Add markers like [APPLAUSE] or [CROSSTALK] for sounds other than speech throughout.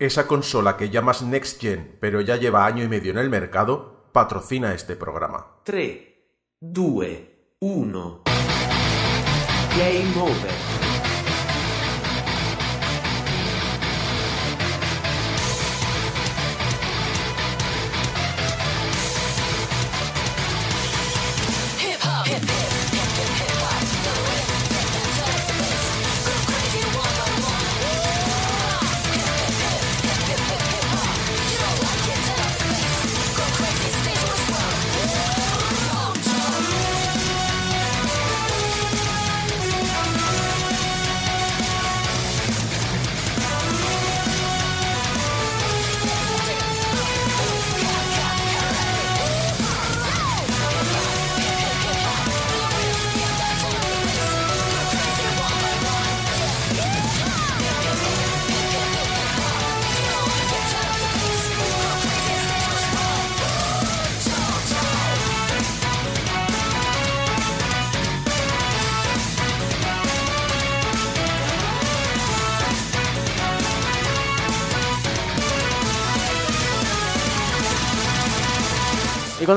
Esa consola que llamas Next Gen, pero ya lleva año y medio en el mercado, patrocina este programa. 3, 2, 1. Game over.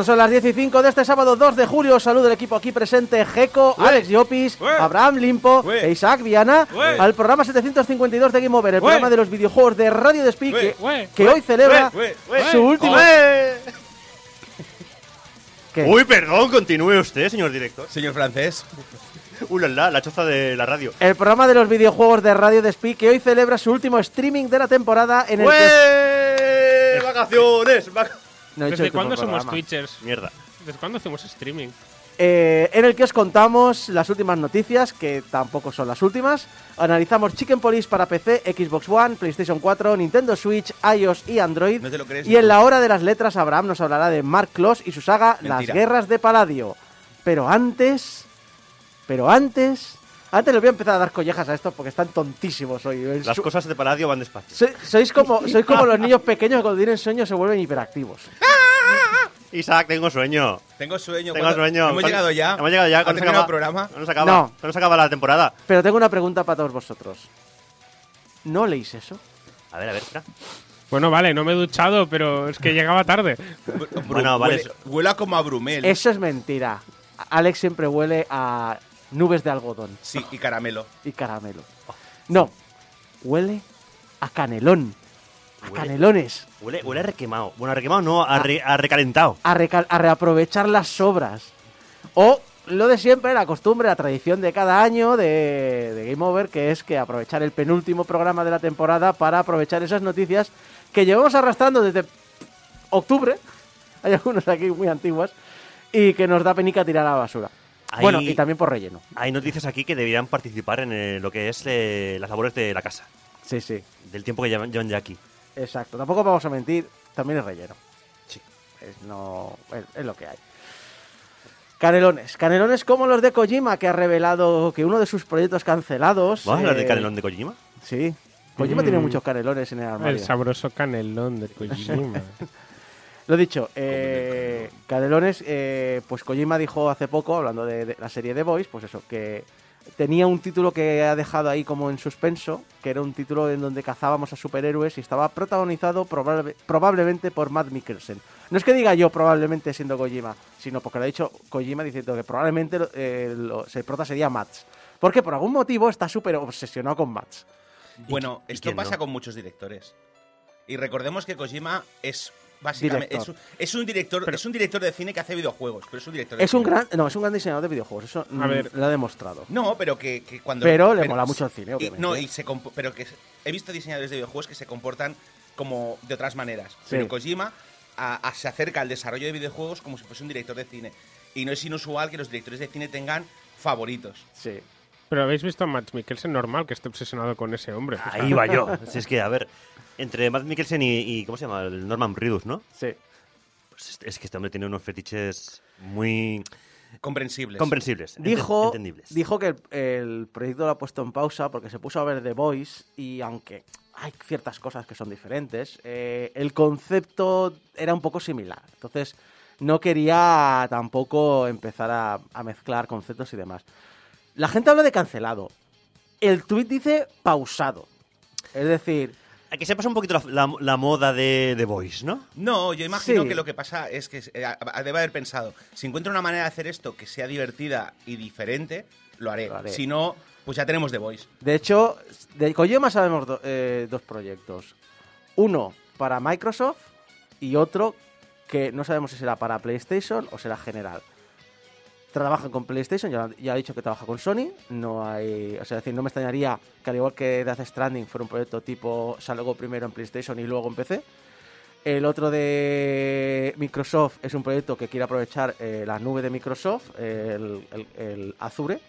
Cuando son las 10 y 5 de este sábado 2 de julio, saludo el equipo aquí presente: Geco, Alex Llopis, Ué. Abraham Limpo Ué. e Isaac Viana al programa 752 de Game Over, el programa de los videojuegos de Radio Despí que, que hoy celebra su último. [LAUGHS] ¿Qué? Uy, perdón, continúe usted, señor director. Señor francés. Uh, la, la, la choza de la radio. El programa de los videojuegos de Radio Despí que hoy celebra su último streaming de la temporada en el. ¡Vacaciones! No he ¿Desde cuándo somos programa. Twitchers? Mierda. ¿Desde cuándo hacemos streaming? Eh, en el que os contamos las últimas noticias, que tampoco son las últimas. Analizamos Chicken Police para PC, Xbox One, PlayStation 4, Nintendo Switch, iOS y Android. No te lo crees. Y en la hora de las letras, Abraham nos hablará de Mark Kloss y su saga Las. Guerras de Paladio. Pero antes. Pero antes. Antes les voy a empezar a dar collejas a estos porque están tontísimos hoy. El Las cosas de Paladio van despacio. Sois, sois como, sois como los niños pequeños que cuando tienen sueños se vuelven hiperactivos. [LAUGHS] Isaac, tengo sueño. Tengo sueño. Tengo ¿cuándo- sueño. Hemos ¿Cuándo- llegado ya. Hemos llegado ya. ¿Ha ¿Cuándo se terminado acaba el programa? ¿Cuándo se acaba? No. ¿Cuándo se acaba la temporada? Pero tengo una pregunta para todos vosotros. ¿No leéis eso? A ver, a ver, espera. Bueno, vale, no me he duchado, pero es que llegaba tarde. Bueno, vale, huele- Huela como a Brumel. Eso es mentira. Alex siempre huele a nubes de algodón Sí, y caramelo. y caramelo. No, huele a canelón. A Huele- canelones. Huele, huele a requemado. Bueno, a requemado no, a, re- a recalentado. A, recal- a reaprovechar las sobras. O lo de siempre, la costumbre, la tradición de cada año de, de Game Over, que es que aprovechar el penúltimo programa de la temporada para aprovechar esas noticias que llevamos arrastrando desde octubre. Hay algunas aquí muy antiguas. Y que nos da penica tirar a la basura. Hay- Bueno, y también por relleno. Hay noticias aquí que deberían participar en eh, lo que es eh, las labores de la casa. Sí, sí. Del tiempo que llevan, llevan ya aquí. Exacto. Tampoco vamos a mentir, también es relleno. Sí. Es, no, es, es lo que hay. Canelones. Canelones como los de Kojima, que ha revelado que uno de sus proyectos cancelados. ¿Vamos a hablar eh, de Canelón de Kojima? Sí. Kojima Mm. tiene muchos canelones en el armario. El sabroso canelón de [LAUGHS] Kojima. Lo dicho, eh, Canelones, eh, pues Kojima dijo hace poco, hablando de, de la serie de Voice, pues eso, que tenía un título que ha dejado ahí como en suspenso, que era un título en donde cazábamos a superhéroes y estaba protagonizado probable- probablemente por Matt Mikkelsen. No es que diga yo probablemente siendo Kojima, sino porque lo ha dicho Kojima diciendo que probablemente eh, lo- el prota sería Mats. Porque por algún motivo está súper obsesionado con Mats. Bueno, esto pasa no? con muchos directores. Y recordemos que Kojima es básicamente es, un- es un director, es un director de cine que hace videojuegos, pero es un director de Es un gran, no, es un gran diseñador de videojuegos, eso mm, ver. lo ha demostrado. No, pero que, que cuando Pero le mola mucho el cine, y- no, y se pero que he visto diseñadores de videojuegos que se comportan como de otras maneras. Sí. Pero Kojima a- a- se acerca al desarrollo de videojuegos como si fuese un director de cine. Y no es inusual que los directores de cine tengan favoritos. Sí. Pero habéis visto a Matt Mikkelsen normal que esté obsesionado con ese hombre. Ahí va yo. [LAUGHS] Si es que, a ver, entre Matt Mikkelsen y, y ¿cómo se llama? El Norman Reedus, ¿no? Sí. Pues es, es que este hombre tiene unos fetiches muy Comprensibles. comprensibles. Dijo, entendibles. dijo que el, el proyecto lo ha puesto en pausa porque se puso a ver The Voice y aunque hay ciertas cosas que son diferentes, eh, el concepto era un poco similar. Entonces no quería tampoco empezar a, a mezclar conceptos y demás. La gente habla de cancelado. El tuit dice pausado. Es decir, que se pasa un poquito la, la- la moda de, de Voice, ¿no? No, yo imagino Sí. que lo que pasa es que eh, a- debe haber pensado, si encuentro una manera de hacer esto que sea divertida y diferente, lo haré. Lo haré. Si no, pues ya tenemos The Voice. De hecho, de Kojima sabemos do- eh, dos proyectos. Uno para Microsoft y otro que no sabemos si será para PlayStation o será general. Trabajan con PlayStation, ya, ya ha dicho que trabaja con Sony. No hay, o sea, decir, no me extrañaría que al igual que Death Stranding fuera un proyecto tipo salgo primero en PlayStation y luego en PC. El otro de Microsoft es un proyecto que quiere aprovechar eh, la nube de Microsoft, el, el- el Azure,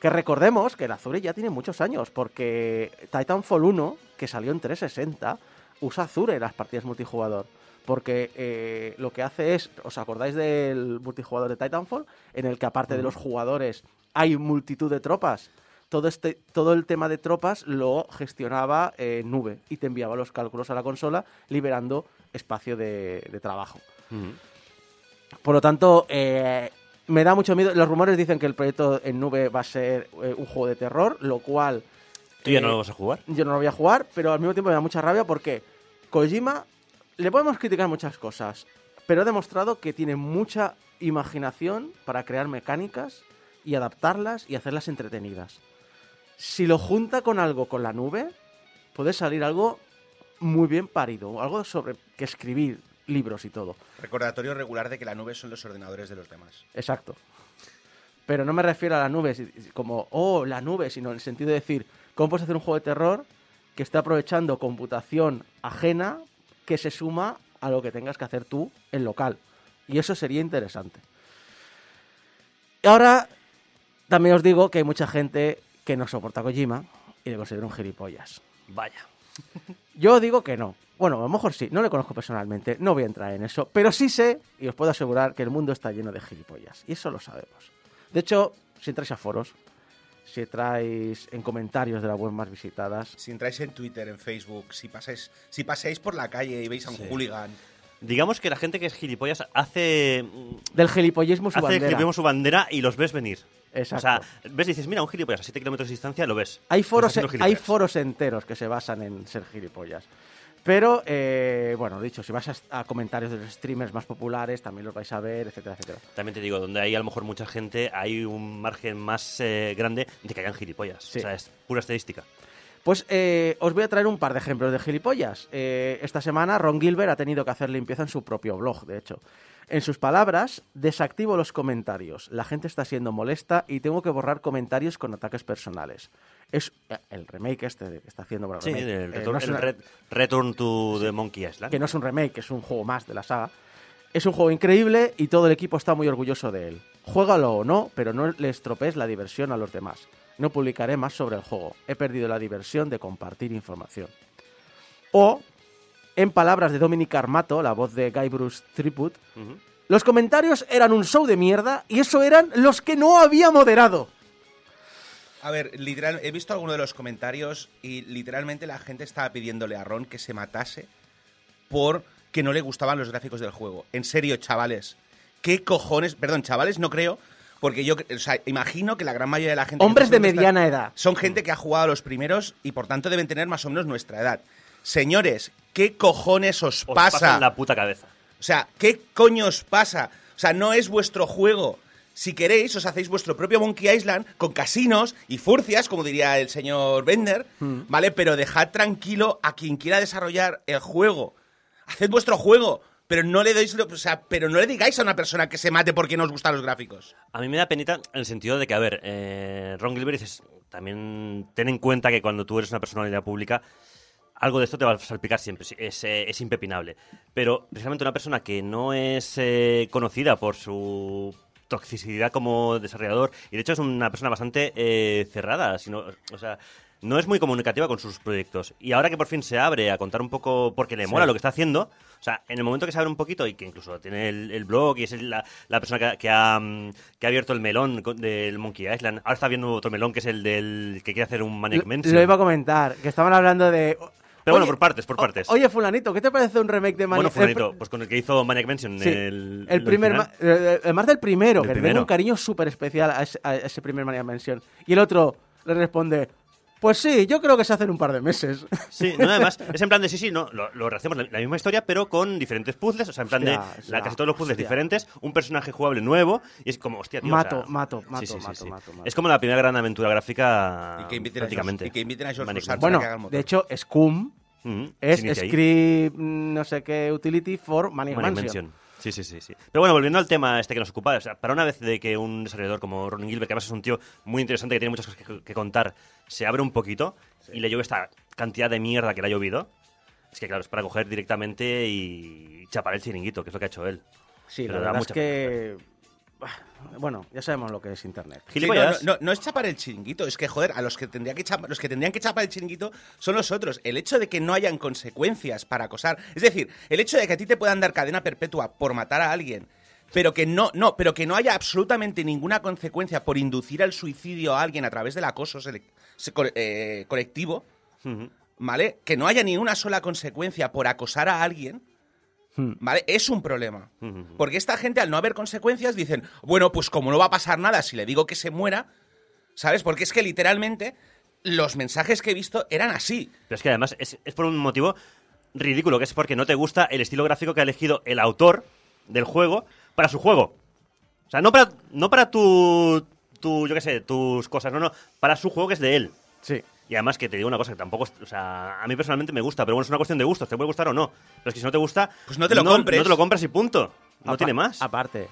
que recordemos que el Azure ya tiene muchos años, porque Titanfall 1, que salió en 360, usa Azure en las partidas multijugador. Porque eh, lo que hace es, ¿os acordáis del multijugador de Titanfall? En el que aparte de los jugadores hay multitud de tropas. Todo, este, todo el tema de tropas lo gestionaba eh, Nube y te enviaba los cálculos a la consola, liberando espacio de, de trabajo. Por lo tanto, eh, me da mucho miedo. Los rumores dicen que el proyecto en nube va a ser eh, un juego de terror, lo cual ¿Tú ya no lo vas a jugar? yo no lo voy a jugar, pero al mismo tiempo me da mucha rabia porque Kojima le podemos criticar muchas cosas, pero ha demostrado que tiene mucha imaginación para crear mecánicas y adaptarlas y hacerlas entretenidas. Si lo junta con algo con la nube, puede salir algo muy bien parido, algo sobre que escribir libros y todo. Recordatorio regular de que la nube son los ordenadores de los demás. Exacto. Pero no me refiero a la nube como, oh, la nube, sino en el sentido de decir, ¿cómo puedes hacer un juego de terror que está aprovechando computación ajena que se suma a lo que tengas que hacer tú en local? Y eso sería interesante. Y ahora, también os digo que hay mucha gente que no soporta a Kojima y le considera un gilipollas. Vaya. [LAUGHS] Yo digo que no. Bueno, a lo mejor sí, no le conozco personalmente, no voy a entrar en eso, pero sí sé y os puedo asegurar que el mundo está lleno de gilipollas, y eso lo sabemos. De hecho, si entráis a foros, si entráis en comentarios de las web más visitadas, Si entráis en Twitter, en Facebook, si pasáis, si paseáis por la calle y veis a un Sí. hooligan, Digamos que la gente que es gilipollas hace. mm, del gilipollismo su hace bandera. vemos su bandera y los ves venir. Exacto. O sea, ves y dices, mira, un gilipollas a 7 kilómetros de distancia, lo ves. Hay foros, hay foros enteros que se basan en ser gilipollas. Pero, eh, bueno, dicho, si vas a, a comentarios de los streamers más populares, también los vais a ver, etcétera, etcétera. También te digo, donde hay a lo mejor mucha gente, hay un margen más eh, grande de que hayan gilipollas. Sí. O sea, es pura estadística. Pues eh, os voy a traer un par de ejemplos de gilipollas. Eh, esta semana Ron Gilbert ha tenido que hacer limpieza en su propio blog, de hecho. En sus palabras, desactivo los comentarios. La gente está siendo molesta y tengo que borrar comentarios con ataques personales. Es eh, el remake este que está haciendo. bueno, Sí, remake, el, eh, return, no es el una- Return to the Monkey Island. que no es un remake, es un juego más de la saga. Es un juego increíble y todo el equipo está muy orgulloso de él. Juégalo o no, pero no le estropees la diversión a los demás. No publicaré más sobre el juego. He perdido la diversión de compartir información. O, en palabras de Dominic Armato, la voz de Guy Bruce Tribute, Ujú. los comentarios eran un show de mierda y eso eran los que no había moderado. A ver, literal, he visto alguno de los comentarios y literalmente la gente estaba pidiéndole a Ron que se matase porque no le gustaban los gráficos del juego. En serio, chavales. ¿Qué cojones? Perdón, chavales, no creo. Porque yo, o sea, imagino que la gran mayoría de la gente... que Hombres de mediana edad. Son gente que ha jugado a los primeros y por tanto deben tener más o menos nuestra edad. Señores, ¿qué cojones os, Os pasa? pasan la puta cabeza. O sea, ¿qué coño os pasa? O sea, no es vuestro juego. Si queréis, os hacéis vuestro propio Monkey Island con casinos y furcias, como diría el señor Bender, ¿vale? Pero dejad tranquilo a quien quiera desarrollar el juego. Haced vuestro juego, pero no le deis, lo- o sea, pero no le digáis a una persona que se mate porque no os gustan los gráficos. A mí me da penita en el sentido de que, a ver, eh, Ron Gilbert dices, también ten en cuenta que cuando tú eres una personalidad pública, algo de esto te va a salpicar siempre, es, eh, es impepinable. Pero precisamente una persona que no es eh, conocida por su toxicidad como desarrollador, y de hecho es una persona bastante eh, cerrada, sino, o sea, no es muy comunicativa con sus proyectos. Y ahora que por fin se abre a contar un poco porque le mola lo que está haciendo, o sea, en el momento que se abre un poquito y que incluso tiene el, el blog y es la, la persona que, ha- que ha, que ha abierto el melón del Monkey Island, ahora está viendo otro melón que es el del que quiere hacer un Maniac lo iba a comentar, que estaban hablando de... Pero bueno, por partes, por partes. Oye, fulanito, ¿qué te parece un remake de bueno, Maniac? Fulanito, pues con el que hizo Maniac Mansion, Sí, el, el, primer, ma- eh, eh, más del primero, Del que le primero. tengo un cariño súper especial a ese, a ese primer Maniac Mansion. Y el otro le responde, Pues sí, yo creo que se hace en un par de meses. [LAUGHS] Sí, no, además, [LAUGHS] es en plan de sí, sí, no, lo, lo hacemos la, la misma historia, pero con diferentes puzzles, o sea, en plan de la, casi todos los puzzles hostia. diferentes, un personaje jugable nuevo, y es como, hostia, tío. o Mato, sea, mato, mato, sí, sí, mato, sí. mato, mato. Es como la primera gran aventura gráfica. Y que inviten a prácticamente. George- y que inviten a. Mansion. Bueno, que haga el motor. de hecho, Scum Mm, es ahí. script no sé qué utility for Mansion. Mansion. Sí, sí, sí, sí. Pero bueno, volviendo al tema este que nos ocupa, o sea, para una vez de que un desarrollador como Ron Gilbert, que además es un tío muy interesante que tiene muchas cosas que, que contar, se abre un poquito y le llueve esta cantidad de mierda que le ha llovido, es que claro, es para coger directamente y chapar el chiringuito, que es lo que ha hecho él. Sí, Pero la da verdad es que... Bueno, ya sabemos lo que es Internet. Sí, no, no, es chapar el chiringuito, es que joder, a los que tendría que chapar, los que tendrían que chapar el chiringuito son los otros. El hecho de que no hayan consecuencias para acosar, es decir, el hecho de que a ti te puedan dar cadena perpetua por matar a alguien, pero que no, no, pero que no haya absolutamente ninguna consecuencia por inducir al suicidio a alguien a través del acoso selec- se- co- eh, colectivo. ¿vale? Que no haya ni una sola consecuencia por acosar a alguien. Hmm. ¿Vale? Es un problema. Ujú. Porque esta gente, al no haber consecuencias, dicen, bueno, pues como no va a pasar nada si le digo que se muera, ¿sabes? Porque es que literalmente los mensajes que he visto eran así. Pero es que además es, es por un motivo ridículo, que es porque no te gusta el estilo gráfico que ha elegido el autor del juego para su juego. O sea, no para, no para tu, tu, yo qué sé, tus cosas, no, no, para su juego que es de él. Sí. Y además que te digo una cosa que tampoco, es- o sea, a mí personalmente me gusta, pero bueno, es una cuestión de gustos, te puede gustar o no. Pero es que si no te gusta, Pues no te lo compres. No te lo compras y punto. No Apa- tiene más. Aparte,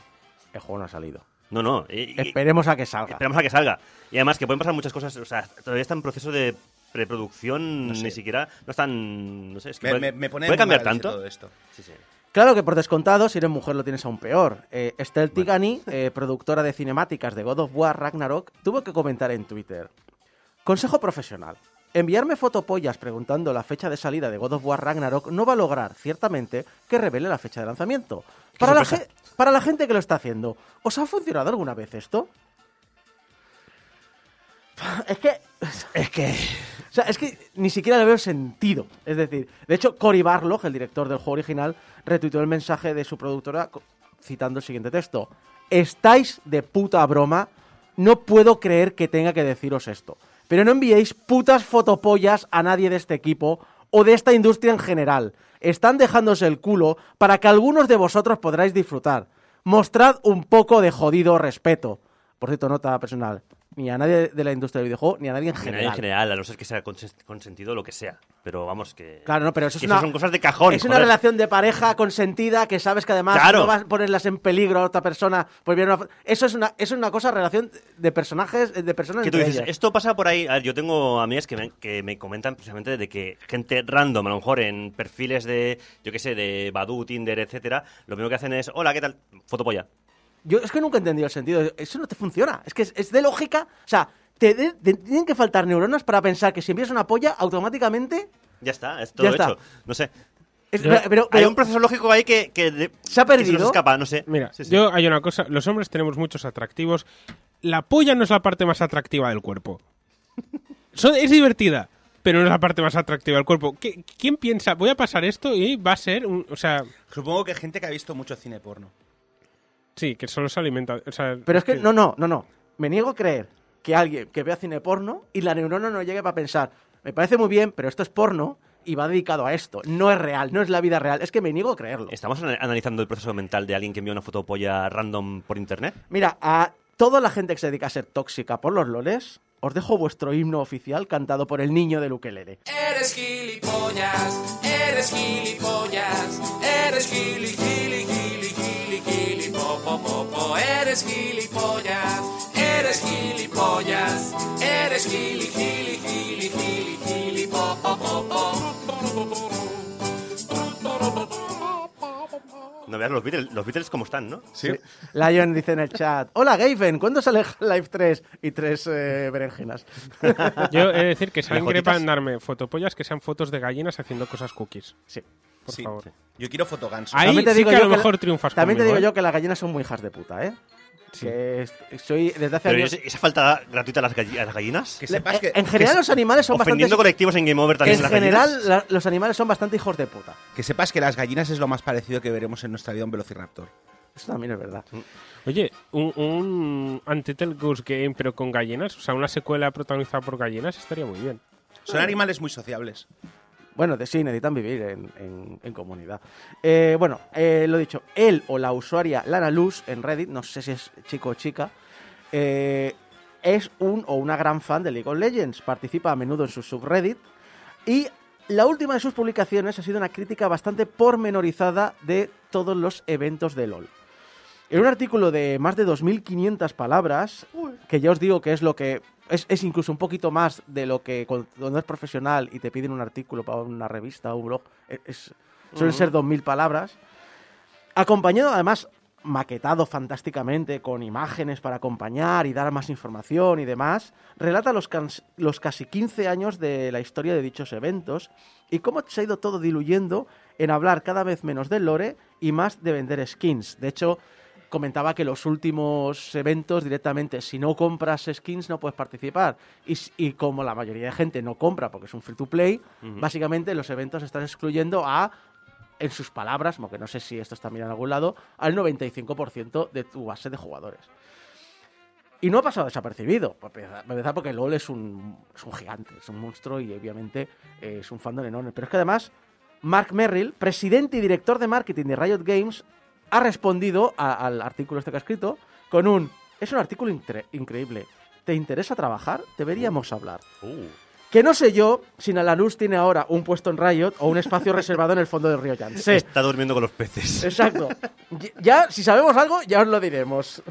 el juego no ha salido. No, no. y- y- Esperemos a que salga. Esperamos a que salga. Y además que pueden pasar muchas cosas, o sea, todavía está en proceso de preproducción, No sé. ni siquiera, no están, no sé, es que Me, puede, me- pone puede cambiar tanto. todo esto. Sí, sí. Claro que por descontado, si eres mujer lo tienes aún peor. Eh, Estelle Tigani, eh, productora de cinemáticas de God of War Ragnarok, tuvo que comentar en Twitter. Consejo profesional. Enviarme fotopollas preguntando la fecha de salida de God of War Ragnarok no va a lograr, ciertamente, que revele la fecha de lanzamiento. Para la, para gente que lo está haciendo, ¿os ha funcionado alguna vez esto? [LAUGHS] Es que... Es que... O sea, es que ni siquiera le veo sentido. Es decir, de hecho, Cory Barlog, el director del juego original, retuiteó el mensaje de su productora citando el siguiente texto. Estáis de puta broma. No puedo creer que tenga que deciros esto. Pero no enviéis putas fotopollas a nadie de este equipo o de esta industria en general. Están dejándose el culo para que algunos de vosotros podráis disfrutar. Mostrad un poco de jodido respeto. Por cierto, nota personal. Ni a nadie de la industria del videojuego, ni a nadie en En general. general. en general, a no ser que sea consen- consentido lo que sea. Pero vamos, que... Claro, no, pero eso es una, son cosas de cajón. es una relación de pareja consentida que sabes que además Claro. no vas a ponerlas en peligro a otra persona. por enviar una fo- eso es una, eso es una cosa, relación de personajes, de personas Que tú dices, ellas. esto pasa por ahí. A ver, yo tengo amigas que me, que me comentan precisamente de que gente random, a lo mejor en perfiles de, yo qué sé, de Badu, Tinder, etcétera, lo primero que hacen es, hola, ¿qué tal? Fotopolla. Yo es que nunca he entendido el sentido. Eso no te funciona. Es que es, es de lógica. O sea, te, de- te tienen que faltar neuronas para pensar que si envías una polla, automáticamente. Ya está, es todo Ya está. hecho. No sé. es- Yo- pero, pero- Hay un proceso lógico ahí que, que de- se ha que se perdido. nos escapa, no sé. Mira, Sí, sí. yo hay una cosa, los hombres tenemos muchos atractivos. La polla no es la parte más atractiva del cuerpo. Son- es divertida, pero no es la parte más atractiva del cuerpo. ¿Qué- ¿Quién piensa, voy a pasar esto y va a ser un, o sea, Supongo que gente que ha visto mucho cine porno. Sí, que solo se alimenta, o sea, Pero es que, no, no, no, no. Me niego a creer que alguien que vea cine porno y la neurona no llegue para pensar, me parece muy bien, pero esto es porno y va dedicado a esto. No es real, no es la vida real. Es que me niego a creerlo. ¿Estamos ana- analizando el proceso mental de alguien que envía una fotopolla random por internet? Mira, a toda la gente que se dedica a ser tóxica por los loles, os dejo vuestro himno oficial cantado por el niño del ukelele. Eres gilipollas, eres gilipollas, eres gili, gili, gili, gili, gili, po, po, po, po. eres gilipollas, eres gilipollas, eres gili, gili, gili, gili, gili, po, po, po, po. No veas los Beatles, los Beatles como están, ¿no? Sí. Lion dice en el chat, hola Gaven, ¿cuándo sale Live 3 y tres eh, berenjenas? yo he de decir que alguien quiere Lejotitas. mandarme fotopollas que sean fotos de gallinas haciendo cosas cookies, sí. Por Sí. favor. Yo quiero fotoganso. Ahí También te sí digo que a yo lo que la- mejor triunfas También te conmigo, digo ¿eh? yo que las gallinas son muy hijas de puta, ¿eh? Sí. Que soy desde hace Pero años... esa, falta gratuita a las, galli- a las gallinas. Que sepas que, en general los animales son bastante... Ofendiendo colectivos en Game Over también. En las general gallinas. la- los animales son bastante hijos de puta. que sepas que las gallinas es lo más parecido que veremos en nuestra vida a un velociraptor. Eso también es verdad. Oye, un, un Untitled Goose Game, pero con gallinas, o sea, una secuela protagonizada por gallinas estaría muy bien. Son animales muy sociables. Bueno, de sí, necesitan vivir en, en- en comunidad. Eh, bueno, eh, lo dicho, él o la usuaria Lana Luz en Reddit, no sé si es chico o chica, eh, es un o una gran fan de League of Legends. Participa a menudo en su subreddit y la última de sus publicaciones ha sido una crítica bastante pormenorizada de todos los eventos de LOL. En un artículo de más de 2.500 palabras, que ya os digo que es lo que es, es incluso un poquito más de lo que cu- cuando es profesional y te piden un artículo para una revista o un blog, e- es, suelen ser 2.000 palabras, acompañado además maquetado fantásticamente con imágenes para acompañar y dar más información y demás, relata los, los casi 15 años de la historia de dichos eventos y cómo se ha ido todo diluyendo en hablar cada vez menos del lore y más de vender skins. De hecho, comentaba que los últimos eventos directamente, si no compras skins no puedes participar. Y, como la mayoría de gente no compra porque es un free to play, básicamente los eventos están excluyendo a, en sus palabras, aunque no sé si esto está mirando en algún lado, al 95% de tu base de jugadores. Y no ha pasado desapercibido, empezar porque LOL es un, es un gigante, es un monstruo y obviamente eh, es un fandom enorme. Pero es que además, Mark Merrill, presidente y director de marketing de Riot Games, ha respondido a- al artículo este que ha escrito con un... Es un artículo incre- increíble. ¿Te interesa trabajar? Deberíamos hablar. Uh. Que no sé yo si Nalanus tiene ahora un puesto en Riot o un espacio reservado en el fondo del río Yangtze. [LAUGHS] Está durmiendo con los peces. Exacto. Ya, si sabemos algo, ya os lo diremos.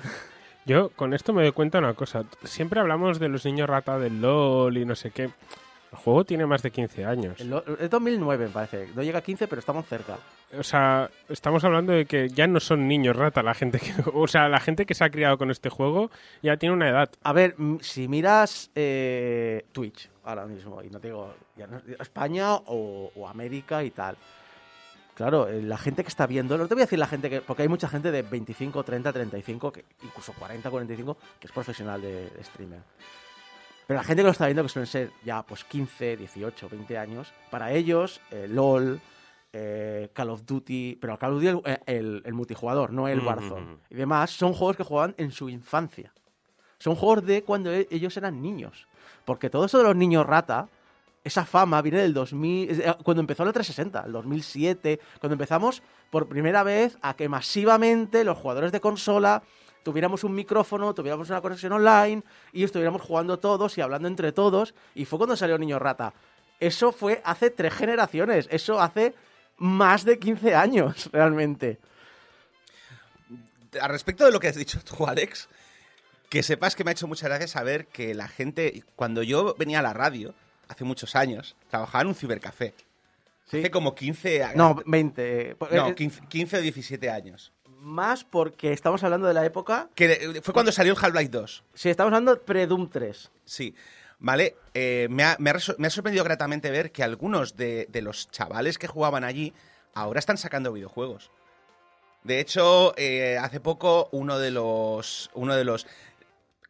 Yo con esto me doy cuenta de una cosa. Siempre hablamos de los niños rata del LOL y no sé qué. El juego tiene más de 15 años. Es 2009, me parece. No llega a 15, pero estamos cerca. O sea, estamos hablando de que ya no son niños rata la gente que... [LAUGHS] O sea, la gente que se ha criado con este juego ya tiene una edad. A ver, si miras eh, Twitch ahora mismo, y no te digo ya no- España o, o América y tal. Claro, eh, la gente que está viendo, no te voy a decir la gente que, porque hay mucha gente de 25, 30, 35, que, incluso 40, 45, que es profesional de, de streamer. Pero la gente que lo está viendo, que suelen ser ya pues 15, 18, 20 años, para ellos, eh, LOL, eh, Call of Duty, pero Call of Duty el, el- el multijugador, no el Ujú, Warzone. ujú. Y demás, son juegos que jugaban en su infancia. Son juegos de cuando e- ellos eran niños. Porque todo eso de los niños rata, esa fama viene del 2000, es- eh, cuando empezó la 360, el 2007, cuando empezamos por primera vez a que masivamente los jugadores de consola tuviéramos un micrófono, tuviéramos una conexión online y estuviéramos jugando todos y hablando entre todos. Y fue cuando salió Niño Rata. Eso fue hace tres generaciones, eso hace más de 15 años, [LAUGHS] realmente. Al respecto de lo que has dicho tú, Alex, que sepas que me ha hecho mucha gracia saber que la gente, cuando yo venía a la radio, hace muchos años, trabajaba en un cibercafé. Sí. Hace como 15 años. No, 20. eh, No, eh, 15, 15 o 17 años. Más porque estamos hablando de la época. Que fue cuando salió el Half-Life 2. Sí, estamos hablando de Predum 3. Sí. Vale, eh, me, ha, me ha reso- me ha sorprendido gratamente ver que algunos de, de los chavales que jugaban allí ahora están sacando videojuegos. De hecho, eh, hace poco uno de los. Uno de los.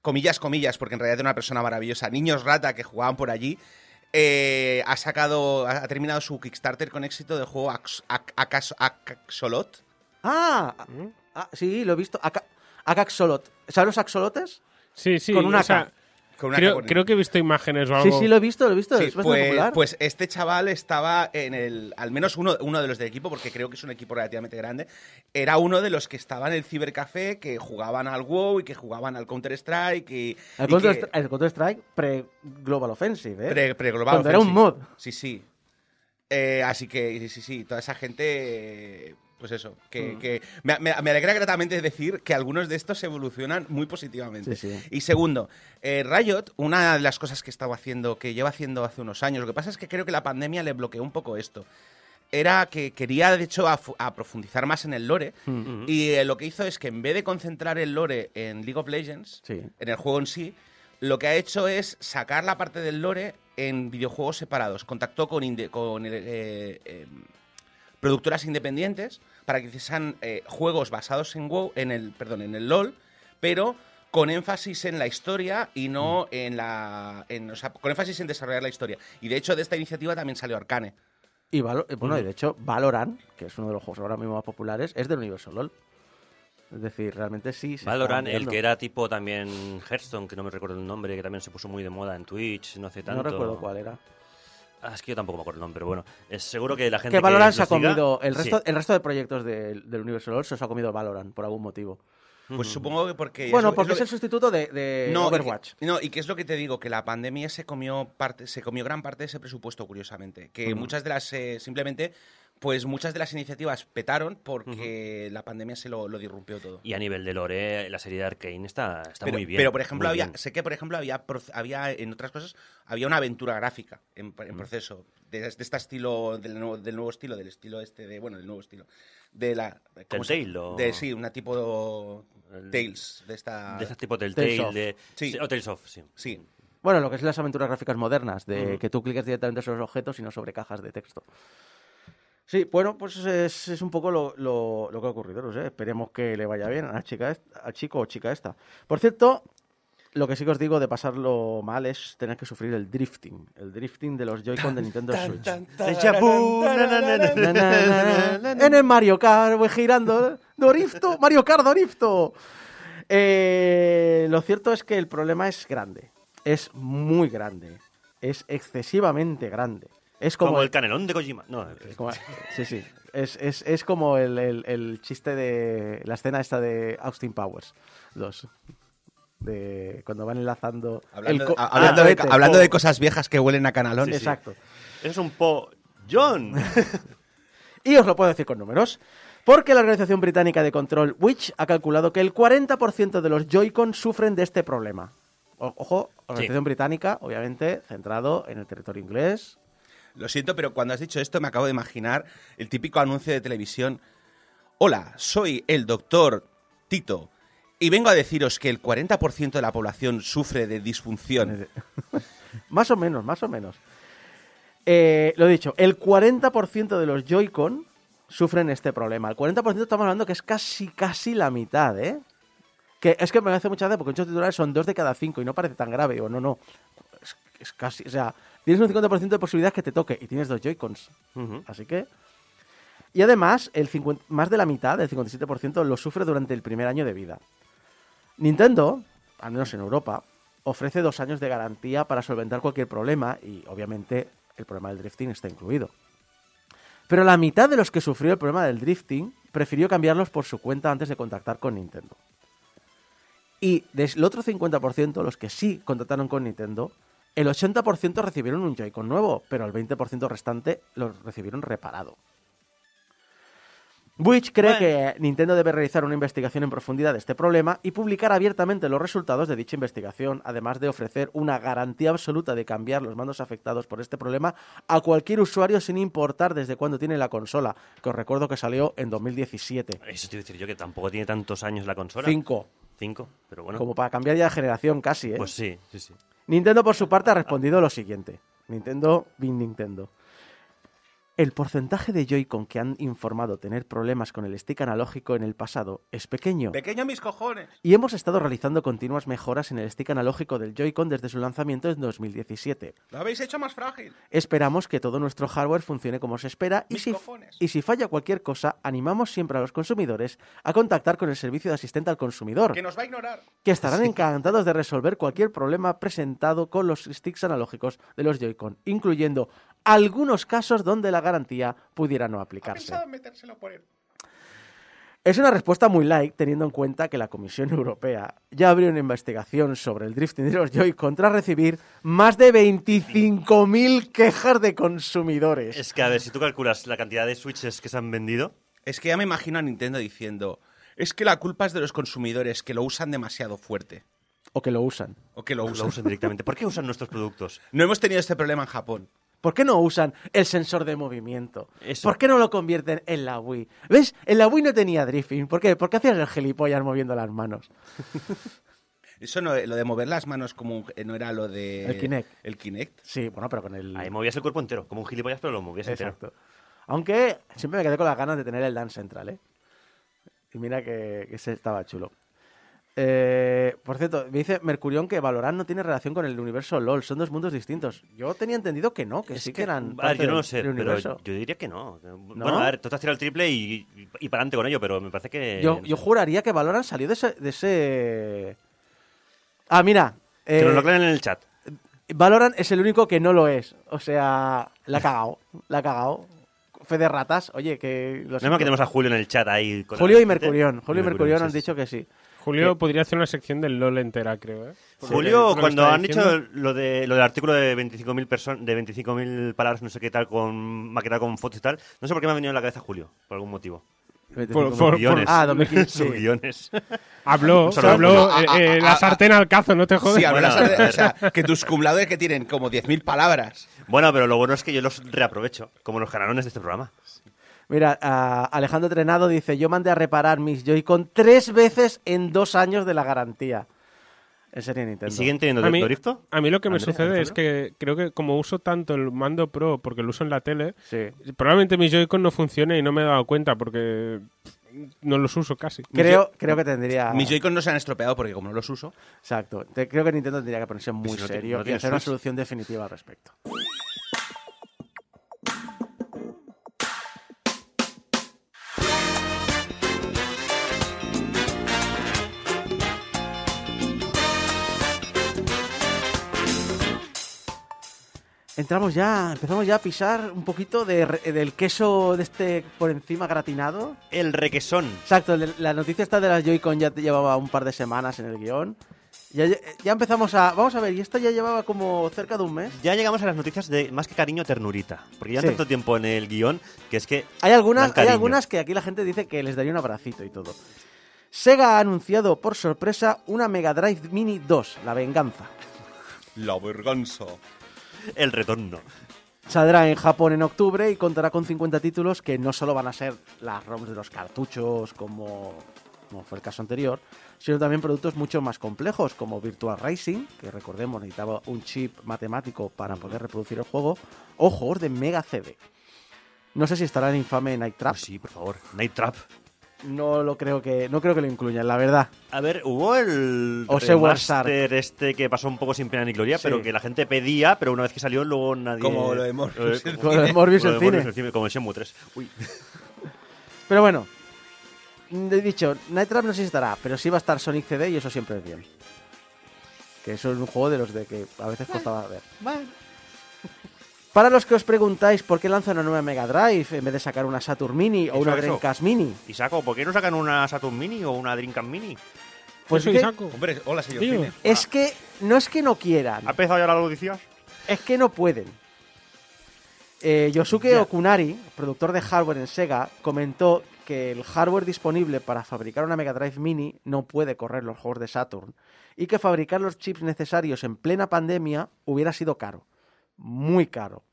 Comillas, comillas, porque en realidad era una persona maravillosa. Niños rata que jugaban por allí. eh, ha sacado. Ha, terminado su Kickstarter con éxito del juego Axolot. Ah, ah, sí, lo he visto. Aca- Acaxolot. ¿Sabes los axolotes? Sí, sí. Con una o sea, K. Con una creo, que he visto imágenes o Sí, algo. sí, lo he visto, lo he visto. Sí, es bastante pues, popular. pues este chaval estaba en el. Al menos uno, uno de los del equipo, porque creo que es un equipo relativamente grande. Era uno de los que estaba en el cibercafé, que jugaban al WoW y que jugaban al Counter-Strike. Y, el, Counter Counter-Strike pre-Global Offensive, ¿eh? Pre, pre-global Cuando era un offensive. mod. Sí, sí. Eh, así que, sí, sí, sí, toda esa gente, eh, pues eso, Mm. que, que me, me- me alegra gratamente decir que algunos de estos evolucionan muy positivamente. Sí, sí. Y segundo, eh, Riot, una de las cosas que estaba haciendo, que lleva haciendo hace unos años, lo que pasa es que creo que la pandemia le bloqueó un poco esto. Era que quería, de hecho, a profundizar más en el lore. Mm. Y eh, lo que hizo es que en vez de concentrar el lore en League of Legends, Sí. en el juego en sí, lo que ha hecho es sacar la parte del lore en videojuegos separados. Contactó con, inde- con eh, eh, productoras independientes para que hiciesen eh, juegos basados en WoW, en el, perdón, en el LOL, pero con énfasis en la historia y no en la. en- o sea, con énfasis en desarrollar la historia. Y de hecho, de esta iniciativa también salió Arcane. Y Valo- eh, bueno, y de hecho, Valorant, que es uno de los juegos ahora mismo más populares, es del universo LOL. Es decir, realmente sí. se Valorant, el que era tipo también Hearthstone, que no me recuerdo el nombre, que también se puso muy de moda en Twitch no hace tanto. No recuerdo cuál era. Ah, es que yo tampoco me acuerdo el nombre, pero bueno, es seguro que la gente Que Valorant se ha siga- comido. El Sí. resto, el resto de proyectos del, del universo LoL se os ha comido Valorant por algún motivo. Pues supongo que porque... bueno, porque es que- el sustituto de, de no, y que- Overwatch. no, y que es lo que te digo, que la pandemia se comió parte, se comió gran parte de ese presupuesto, curiosamente. Que muchas de las, eh, simplemente, pues muchas de las iniciativas petaron porque la pandemia se lo, lo disrumpió todo. Y a nivel de lore, la serie de Arkane está, está pero, muy bien. pero, por ejemplo, había, bien. sé que, por ejemplo, había, había, en otras cosas, había una aventura gráfica en, en proceso, de, de este estilo, del nuevo, del nuevo estilo, del estilo este de, bueno, del nuevo estilo, de la... ¿cómo se- o- De, sí, una tipo El- Tales, de esta... De ese tipo Tales Telltale, of. de... Sí. o Tales of, sí. Sí, Bueno, lo que es las aventuras gráficas modernas, de que tú cliques directamente sobre los objetos y no sobre cajas de texto. Sí, bueno, pues es, es un poco lo, lo- lo que ha ocurrido, no sé. Esperemos que le vaya bien a la chica, al chico o chica esta. Por cierto, lo que sí que os digo de pasarlo mal es tener que sufrir el drifting. El drifting de los Joy-Con de Nintendo Switch. En el Mario Kart voy girando. Dorifto, Mario Kart Dorifto. Eh, lo cierto es que el problema es grande. Es muy grande. Es excesivamente grande. Es como, Como el- el canelón de Kojima. No, es como- sí, sí. Es, es- es como el, el- el chiste de la escena esta de Austin Powers 2. De cuando van enlazando. hablando, a- hablando, el de, hablando de cosas viejas que huelen a canalón. Sí, sí. Exacto. es un po... John. [LAUGHS] Y os lo puedo decir con números. Porque la organización británica de control Witch ha calculado que el 40% de los Joy-Con sufren de este problema. O- Ojo, organización británica, obviamente, centrado en el territorio inglés. Lo siento, pero cuando has dicho esto me acabo de imaginar el típico anuncio de televisión. Hola, soy el doctor Tito y vengo a deciros que el 40% de la población sufre de disfunción. [LAUGHS] Más o menos, más o menos. Eh, lo dicho, el 40% de los Joy-Con sufren este problema. El 40% estamos hablando que es casi, casi la mitad, ¿eh? Que es que me hace mucha gracia porque muchos titulares son dos de cada cinco y no parece tan grave. Digo, no, no. Es, es casi, o sea, tienes un 50% de posibilidades que te toque y tienes dos Joy-Cons. Así que. Y además, el 50 más de la mitad, el 57%, lo sufre durante el primer año de vida. Nintendo, al menos en Europa, ofrece dos años de garantía para solventar cualquier problema y, obviamente, el problema del drifting está incluido. Pero la mitad de los que sufrió el problema del drifting prefirió cambiarlos por su cuenta antes de contactar con Nintendo. Y del otro 50%, los que sí contactaron con Nintendo, el 80% recibieron un Joy-Con nuevo, pero el 20% restante lo recibieron reparado. Witch cree Bueno. que Nintendo debe realizar una investigación en profundidad de este problema y publicar abiertamente los resultados de dicha investigación, además de ofrecer una garantía absoluta de cambiar los mandos afectados por este problema a cualquier usuario sin importar desde cuándo tiene la consola, que os recuerdo que salió en 2017. Eso te iba a decir yo que tampoco tiene tantos años la consola. Cinco, Cinco, pero bueno. como para cambiar ya de generación casi, ¿eh? Pues sí, sí, sí. Nintendo, por su parte, ha respondido lo siguiente. Nintendo, Big Nintendo. El porcentaje de Joy-Con que han informado tener problemas con el stick analógico en el pasado es pequeño. Pequeño mis cojones. Y hemos estado realizando continuas mejoras en el stick analógico del Joy-Con desde su lanzamiento en 2017. Lo habéis hecho más frágil. Esperamos que todo nuestro hardware funcione como se espera y si falla cualquier cosa, animamos siempre a los consumidores a contactar con el servicio de asistente al consumidor Que nos va a ignorar. que estarán encantados de resolver cualquier problema presentado con los sticks analógicos de los Joy-Con, incluyendo algunos casos donde la garantía pudiera no aplicarse. metérselo por él. Es una respuesta muy light teniendo en cuenta que la Comisión [LAUGHS] Europea ya abrió una investigación sobre el drifting de los Joy-Con tras recibir más de 25.000 quejas de consumidores. Es que, a ver, si tú calculas la cantidad de Switches que se han vendido, Es que ya me imagino a Nintendo diciendo, es que la culpa es de los consumidores que lo usan demasiado fuerte. O que lo usan. O que lo usan directamente. ¿Por qué usan nuestros productos? No hemos tenido este problema en Japón. ¿Por qué no usan el sensor de movimiento? Eso. ¿Por qué no lo convierten en la Wii? ¿Ves? En la Wii no tenía drifting. ¿Por qué? Porque hacías el gilipollas moviendo las manos. [LAUGHS] Eso no, lo de mover las manos como un- eh, no era lo de... El Kinect. El Kinect. Sí, bueno, pero con el... Ahí movías el cuerpo entero, como un gilipollas, pero lo movías entero. Exacto. Aunque siempre me quedé con las ganas de tener el Dance Central, ¿eh? Y mira que, que ese estaba chulo. Eh, por cierto, me dice Mercurión que Valorant no tiene relación con el universo LOL, son dos mundos distintos. Yo tenía entendido que no, que Es sí que, eran. A ver, yo no lo sé, pero yo diría que no. Bueno, a ver, tú te has tirado el triple y, y, para adelante con ello, pero me parece que. Yo, yo juraría que Valorant salió de ese. de ese- Ah, mira. Que eh, nos lo aclaren en el chat. Valorant es el único que no lo es. O sea, la ha cagado. La ha cagado. Fe de ratas, oye, que. lo No que tenemos a Julio en el chat ahí. con Julio y gente. Mercurión. Julio y Mercurión han dicho que sí. Julio podría hacer una sección del LOL entera, creo. ¿eh? Julio, cuando han dicho diciendo- lo, de, lo del artículo de 25.000 personas, de 25.000 palabras, no sé qué tal, con maquetado con fotos y tal, no sé por qué me ha venido en la cabeza Julio, por algún motivo. Por- por- guiones. Ah, 2015, Sus guiones. Habló, Solo- habló Ah, eh, eh, la sartén al cazo, no te jodes. Sí, Bueno, de- o sea, que tus cumulados que tienen como 10.000 palabras. Bueno, pero lo bueno es que yo los reaprovecho, como los canalones de este programa. Mira, Alejandro Trenado dice: Yo mandé a reparar mis Joy-Con tres veces en dos años de la garantía. En serie Nintendo. ¿Y siguen teniendo A mí, Dorifto? a mí lo que me sucede es que creo que como uso tanto el mando Pro porque lo uso en la tele, Sí. probablemente mi Joy-Con no funcione y no me he dado cuenta porque no los uso casi. Creo, creo que tendría. Mis Joy-Con no se han estropeado porque como no los uso. Exacto. Te- creo que Nintendo tendría que ponerse muy si no te- serio no y hacer una solución definitiva al respecto. Entramos ya, empezamos ya a pisar un poquito de del queso de este por encima gratinado. El requesón. Exacto, la noticia está de las Joy-Con ya llevaba un par de semanas en el guion. Ya, ya empezamos a... Vamos a ver, y esto ya llevaba como cerca de un mes. Ya llegamos a las noticias de más que cariño, ternurita. Porque ya Sí. tanto tiempo en el guion que es que. Hay algunas, hay algunas que aquí la gente dice que les daría un abracito y todo. Sega ha anunciado por sorpresa una Mega Drive Mini 2, la venganza. La verganza. El retorno. Saldrá en Japón en octubre y contará con 50 títulos que no solo van a ser las ROMs de los cartuchos como, como fue el caso anterior, sino también productos mucho más complejos como Virtual Racing, que recordemos necesitaba un chip matemático para poder reproducir el juego, o juegos de Mega CD. No sé si estará el infame Night Trap. Pues sí, por favor. Night Trap. No lo creo que no creo que lo incluyan, la verdad. A ver, hubo el O remaster este que pasó un poco sin pena ni gloria, Sí. pero que la gente pedía, pero una vez que salió luego nadie... Como lo de Morbius Eh, como- lo de Morbius Morbius cine. Como el Shenmue 3. Uy. [LAUGHS] Pero bueno, he dicho, Night Trap no sé si estará, pero sí va a estar Sonic CD y eso siempre es bien. Que eso es un juego de los de que a veces costaba ver. Para los que os preguntáis por qué lanza una nueva Mega Drive en vez de sacar una Saturn Mini o Eso, una eso. Dreamcast Mini, Y saco, ¿por qué no sacan una Saturn Mini o una Dreamcast Mini? pues que- Isaco. Hombre, hola, señor Tío. Cine. es que no es que no quieran, ¿Ha empezado ya la audición? es que no pueden. Eh, Yosuke Okunari, productor de hardware en Sega, comentó que el hardware disponible para fabricar una Mega Drive Mini no puede correr los juegos de Saturn y que fabricar los chips necesarios en plena pandemia hubiera sido caro, muy caro,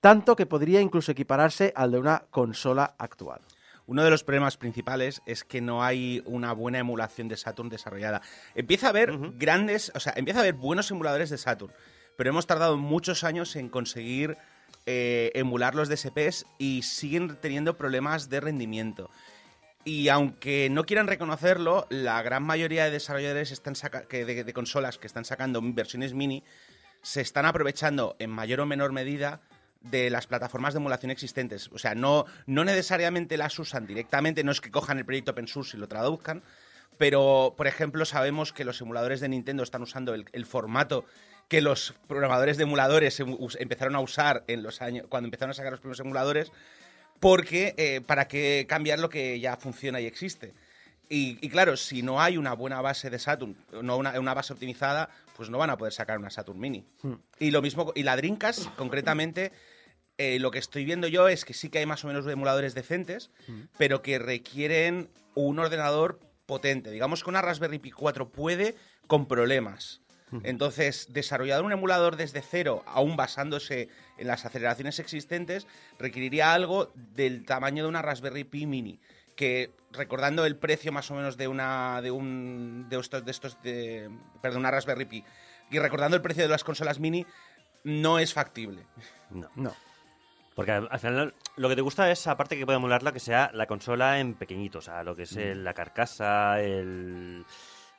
tanto que podría incluso equipararse al de una consola actual. Uno de los problemas principales es que no hay una buena emulación de Saturn desarrollada. Empieza a haber grandes, o sea, empieza a haber buenos emuladores de Saturn, pero hemos tardado muchos años en conseguir eh, emular los DSPs y siguen teniendo problemas de rendimiento. Y aunque no quieran reconocerlo, la gran mayoría de desarrolladores están saca- que de, de consolas que están sacando versiones mini se están aprovechando en mayor o menor medida de las plataformas de emulación existentes. O sea, no, no necesariamente las usan directamente, no es que cojan el proyecto open source y lo traduzcan, pero, por ejemplo, sabemos que los emuladores de Nintendo están usando el, formato que los programadores de emuladores em- empezaron a usar en los años cuando empezaron a sacar los primeros emuladores, porque eh, para qué cambiar lo que ya funciona y existe. Y, y claro, si no hay una buena base de Saturn, no una, una base optimizada, pues no van a poder sacar una Saturn Mini. Y lo mismo, y la Dreamcast, concretamente, eh, lo que estoy viendo yo es que sí que hay más o menos emuladores decentes, pero que requieren un ordenador potente. Digamos que una Raspberry Pi 4 puede con problemas. Entonces, desarrollar un emulador desde cero, aún basándose en las aceleraciones existentes, requeriría algo del tamaño de una Raspberry Pi Mini. Que recordando el precio más o menos de una de un de estos de estos de perdón una Raspberry Pi y recordando el precio de las consolas mini no es factible. No. No. Porque al, al final lo que te gusta es, aparte que pueda emularla, que sea la consola en pequeñito. O sea, lo que es el- la carcasa, el,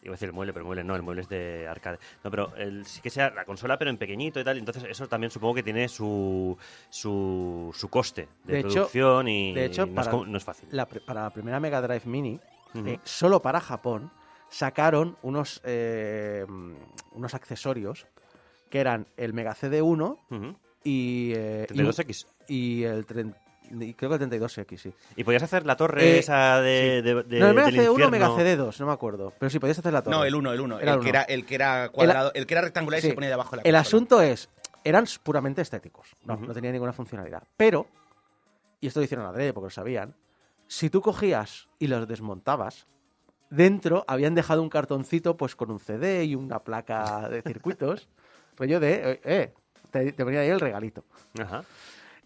Iba a decir el mueble, pero el mueble no, el mueble es de arcade. No, pero el- sí que sea la consola, pero en pequeñito y tal. Entonces, eso también supongo que tiene su, su, su coste de, De hecho- producción y de hecho, no, es, para- como- no es fácil. La para la primera Mega Drive Mini, eh, solo para Japón, sacaron unos, eh, unos accesorios que eran el Mega CD1 Ujú. y, eh, y- 32X. y el tren- y creo que el 32X, sí. Y podías hacer la torre Eh, esa de, de- de- no, el Mega del CD1 infierno. Mega CD2, no me acuerdo. Pero sí, podías hacer la torre. No, el 1, el 1. Era El, el que era, el que era cuadrado, el, que era rectangular y Sí. se ponía debajo de la El consola. asunto es, eran puramente estéticos. No, Ujú. no tenía ninguna funcionalidad. Pero, y esto lo hicieron adrede porque lo sabían, si tú cogías y los desmontabas, dentro habían dejado un cartoncito pues con un CD y una placa de circuitos. [LAUGHS] rollo de, eh, eh, te, te venía ahí el regalito. Ajá.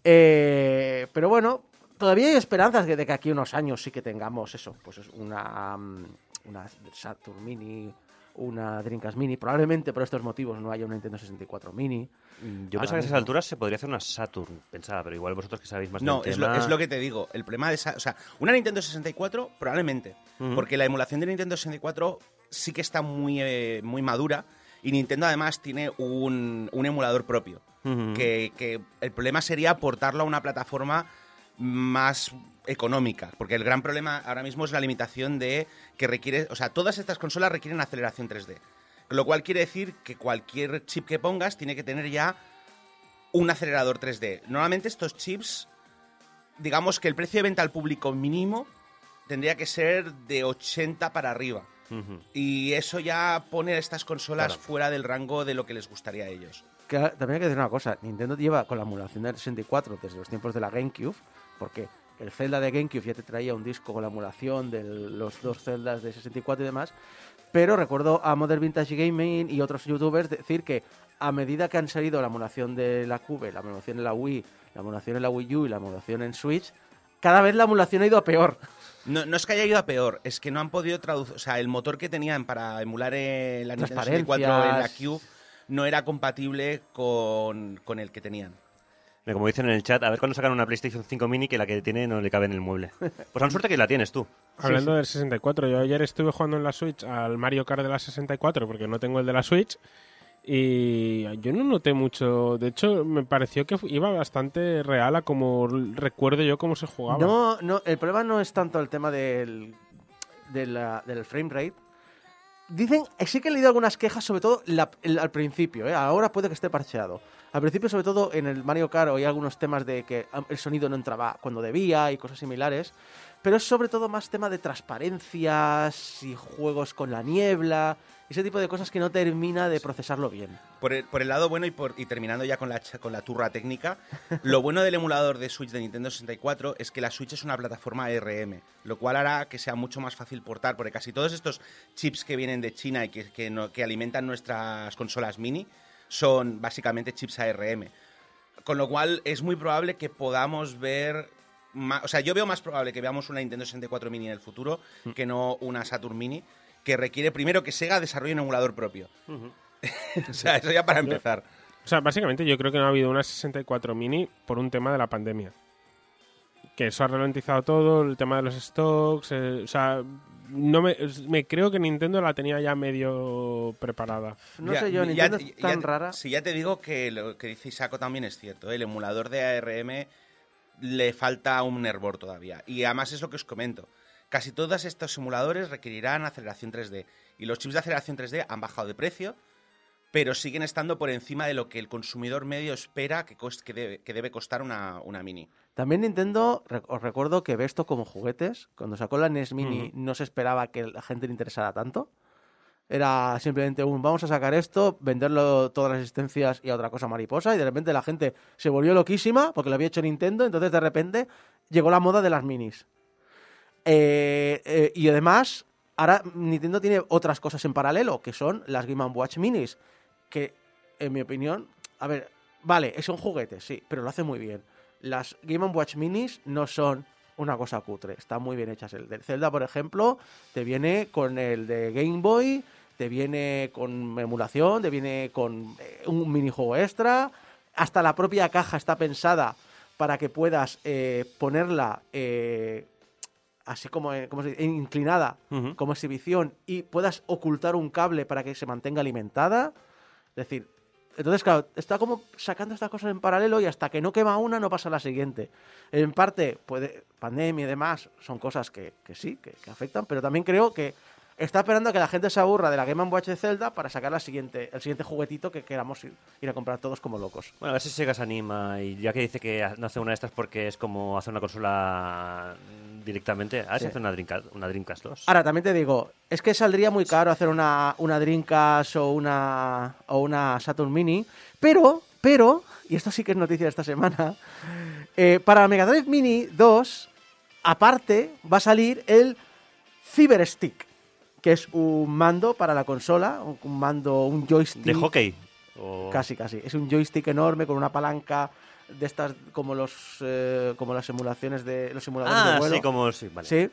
Eh, pero bueno, todavía hay esperanzas de que aquí unos años sí que tengamos eso, pues es una, mm, una Saturn Mini, una Dreamcast Mini. Probablemente por estos motivos no haya una Nintendo 64 Mini. Yo Ahora pensaba que a esas alturas se podría hacer una Saturn, pensaba, pero igual vosotros que sabéis más No, del es lo, tema... es lo que te digo. El problema de esa. O sea, una Nintendo 64, probablemente. Porque la emulación de Nintendo 64 sí que está muy, eh, muy madura. Y Nintendo además tiene un, un emulador propio. Que, que el problema sería portarlo a una plataforma más económica. Porque el gran problema ahora mismo es la limitación de que requiere. O sea, todas estas consolas requieren aceleración 3D. Lo cual quiere decir que cualquier chip que pongas tiene que tener ya un acelerador 3D. Normalmente estos chips, digamos que el precio de venta al público mínimo tendría que ser de 80 para arriba. Y eso ya pone a estas consolas Claro. fuera del rango de lo que les gustaría a ellos. Que también hay que decir una cosa, Nintendo lleva con la emulación del 64 desde los tiempos de la GameCube, porque el Zelda de GameCube ya te traía un disco con la emulación de los dos Zeldas de 64 y demás, pero recuerdo a Modern Vintage Gaming y otros youtubers decir que a medida que han salido la emulación de la Cube, la emulación en la Wii, la emulación en la Wii U y la emulación en Switch, cada vez la emulación ha ido a peor. No, no es que haya ido a peor, es que no han podido traducir. O sea, el motor que tenían para emular eh, la Nintendo 64 en la. Cube no era compatible con, con el que tenían. Como dicen en el chat, a ver cuándo sacan una PlayStation 5 Mini que la que tiene no le cabe en el mueble. Pues a suerte que la tienes tú. Hablando del 64, yo ayer estuve jugando en la Switch al Mario Kart de la 64 porque no tengo el de la Switch y yo no noté mucho. De hecho, me pareció que iba bastante real a como recuerdo yo cómo se jugaba. No, no, el problema no es tanto el tema del, de la- del frame rate. Dicen, eh, sí que he leído algunas quejas, sobre todo al principio, ¿eh? ahora puede que esté parcheado. Al principio, sobre todo en el Mario Kart, oí algunos temas de que ah, el sonido no entraba cuando debía y cosas similares. Pero es sobre todo más tema de transparencias y juegos con la niebla, ese tipo de cosas que no termina de procesarlo bien. Por el, por el lado bueno y, por, y terminando ya con la, con la turra técnica, [LAUGHS] lo bueno del emulador de Switch de Nintendo 64 es que la Switch es una plataforma ARM, lo cual hará que sea mucho más fácil portar, porque casi todos estos chips que vienen de China y que, que no- que alimentan nuestras consolas mini son básicamente chips ARM. Con lo cual es muy probable que podamos ver... o sea, yo veo más probable que veamos una Nintendo 64 mini en el futuro que no una Saturn mini, que requiere primero que Sega desarrolle un emulador propio. [LAUGHS] o sea, eso ya para empezar. O sea, básicamente yo creo que no ha habido una 64 mini por un tema de la pandemia. Que eso ha ralentizado todo, el tema de los stocks. eh, o sea, no me, me creo que Nintendo la tenía ya medio preparada. No Ya- sé yo, Nintendo ya- es tan ya- rara. Sí, ya te digo que lo que dice Isaco también es cierto. ¿eh? El emulador de ARM le falta un hervor todavía. Y además es lo que os comento. Casi todos estos emuladores requerirán aceleración 3D. Y los chips de aceleración 3D han bajado de precio, pero siguen estando por encima de lo que el consumidor medio espera que, que, debe, que debe costar una, una mini. También Nintendo, os recuerdo que ve esto como juguetes. Cuando sacó la NES Mini no se esperaba que la gente le interesara tanto. Era simplemente un vamos a sacar esto, venderlo todas las existencias y a otra cosa mariposa. Y de repente la gente se volvió loquísima porque lo había hecho Nintendo. Entonces de repente llegó la moda de las minis. Eh, eh, y además, ahora Nintendo tiene otras cosas en paralelo, que son las Game Watch Minis. Que, en mi opinión, a ver, vale, son juguetes, sí, pero lo hace muy bien. Las Game Watch Minis no son una cosa cutre, están muy bien hechas. El del Zelda, por ejemplo, te viene con el de Game Boy, te viene con emulación, te viene con eh, un minijuego extra. Hasta la propia caja está pensada para que puedas eh, ponerla eh, así como, ¿cómo se dice? inclinada, como exhibición, y puedas ocultar un cable para que se mantenga alimentada. Es decir, entonces, claro, está como sacando estas cosas en paralelo y hasta que no quema una no pasa la siguiente. En parte, puede, pandemia y demás, son cosas que, sí, que, afectan, pero también creo que está esperando a que la gente se aburra de la Game Watch de Zelda para sacar el siguiente juguetito que queramos ir, a comprar todos como locos. Bueno, a ver si Sega se anima y ya que dice que no hace una de estas porque es como hacer una consola directamente, a ver si hace una Dreamcast, una Dreamcast 2. Ahora, también te digo, es que saldría muy caro hacer una, una Dreamcast o una, o una Saturn Mini, pero, pero, y esto sí que es noticia de esta semana, eh, para la Mega Drive Mini 2, aparte, va a salir el Cyber Stick, que es un mando para la consola, un un mando, un joystick. ¿De hockey? O- Casi, casi. Es un joystick enorme con una palanca de estas como los eh, como las simulaciones de los simuladores de Ah, vuelo. sí, como... Sí, vale. Sí.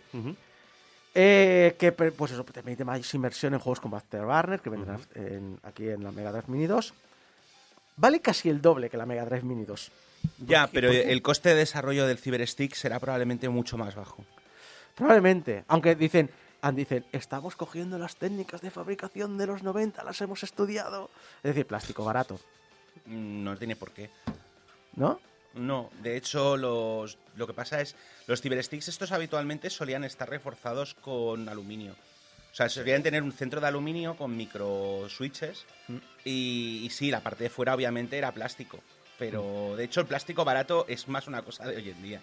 Eh, que pues eso te permite más inversión en juegos como Afterburner, que vendrán en- aquí en la Mega Drive Mini 2. Vale casi el doble que la Mega Drive Mini 2. Ya, qué? pero el coste de desarrollo del Cyberstick será probablemente mucho más bajo. Probablemente, aunque dicen, dicen, estamos cogiendo las técnicas de fabricación de los 90, las hemos estudiado. Es decir, plástico barato, Mm, No tiene por qué. ¿No? No, de hecho, los, lo que pasa es, los Cybersticks estos habitualmente solían estar reforzados con aluminio. O sea, solían tener un centro de aluminio con micro switches y, y sí, la parte de fuera obviamente era plástico. Pero de hecho el plástico barato es más una cosa de hoy en día.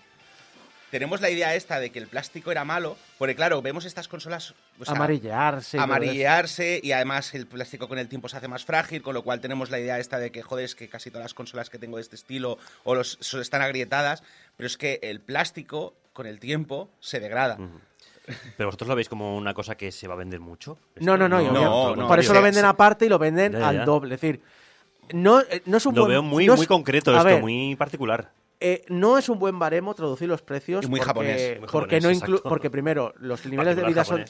Tenemos la idea esta de que el plástico era malo, porque claro, vemos estas consolas o sea, Amarillearse. amarillearse y además el plástico con el tiempo se hace más frágil, con lo cual tenemos la idea esta de que, joder, es que casi todas las consolas que tengo de este estilo o los, están agrietadas, pero es que el plástico con el tiempo se degrada. Pero vosotros lo veis como una cosa que se va a vender mucho. No, no, no, No, yo- no, no, por eso lo venden sí. aparte y lo venden Ya, ya, al doble. Es decir, no, eh, no es un Lo buen- veo muy, no es- muy concreto esto, ver, muy particular. Eh, no es un buen baremo traducir los precios. Y muy porque, japonés, muy porque, japonés, no inclu- exacto. porque primero, los niveles de vida son.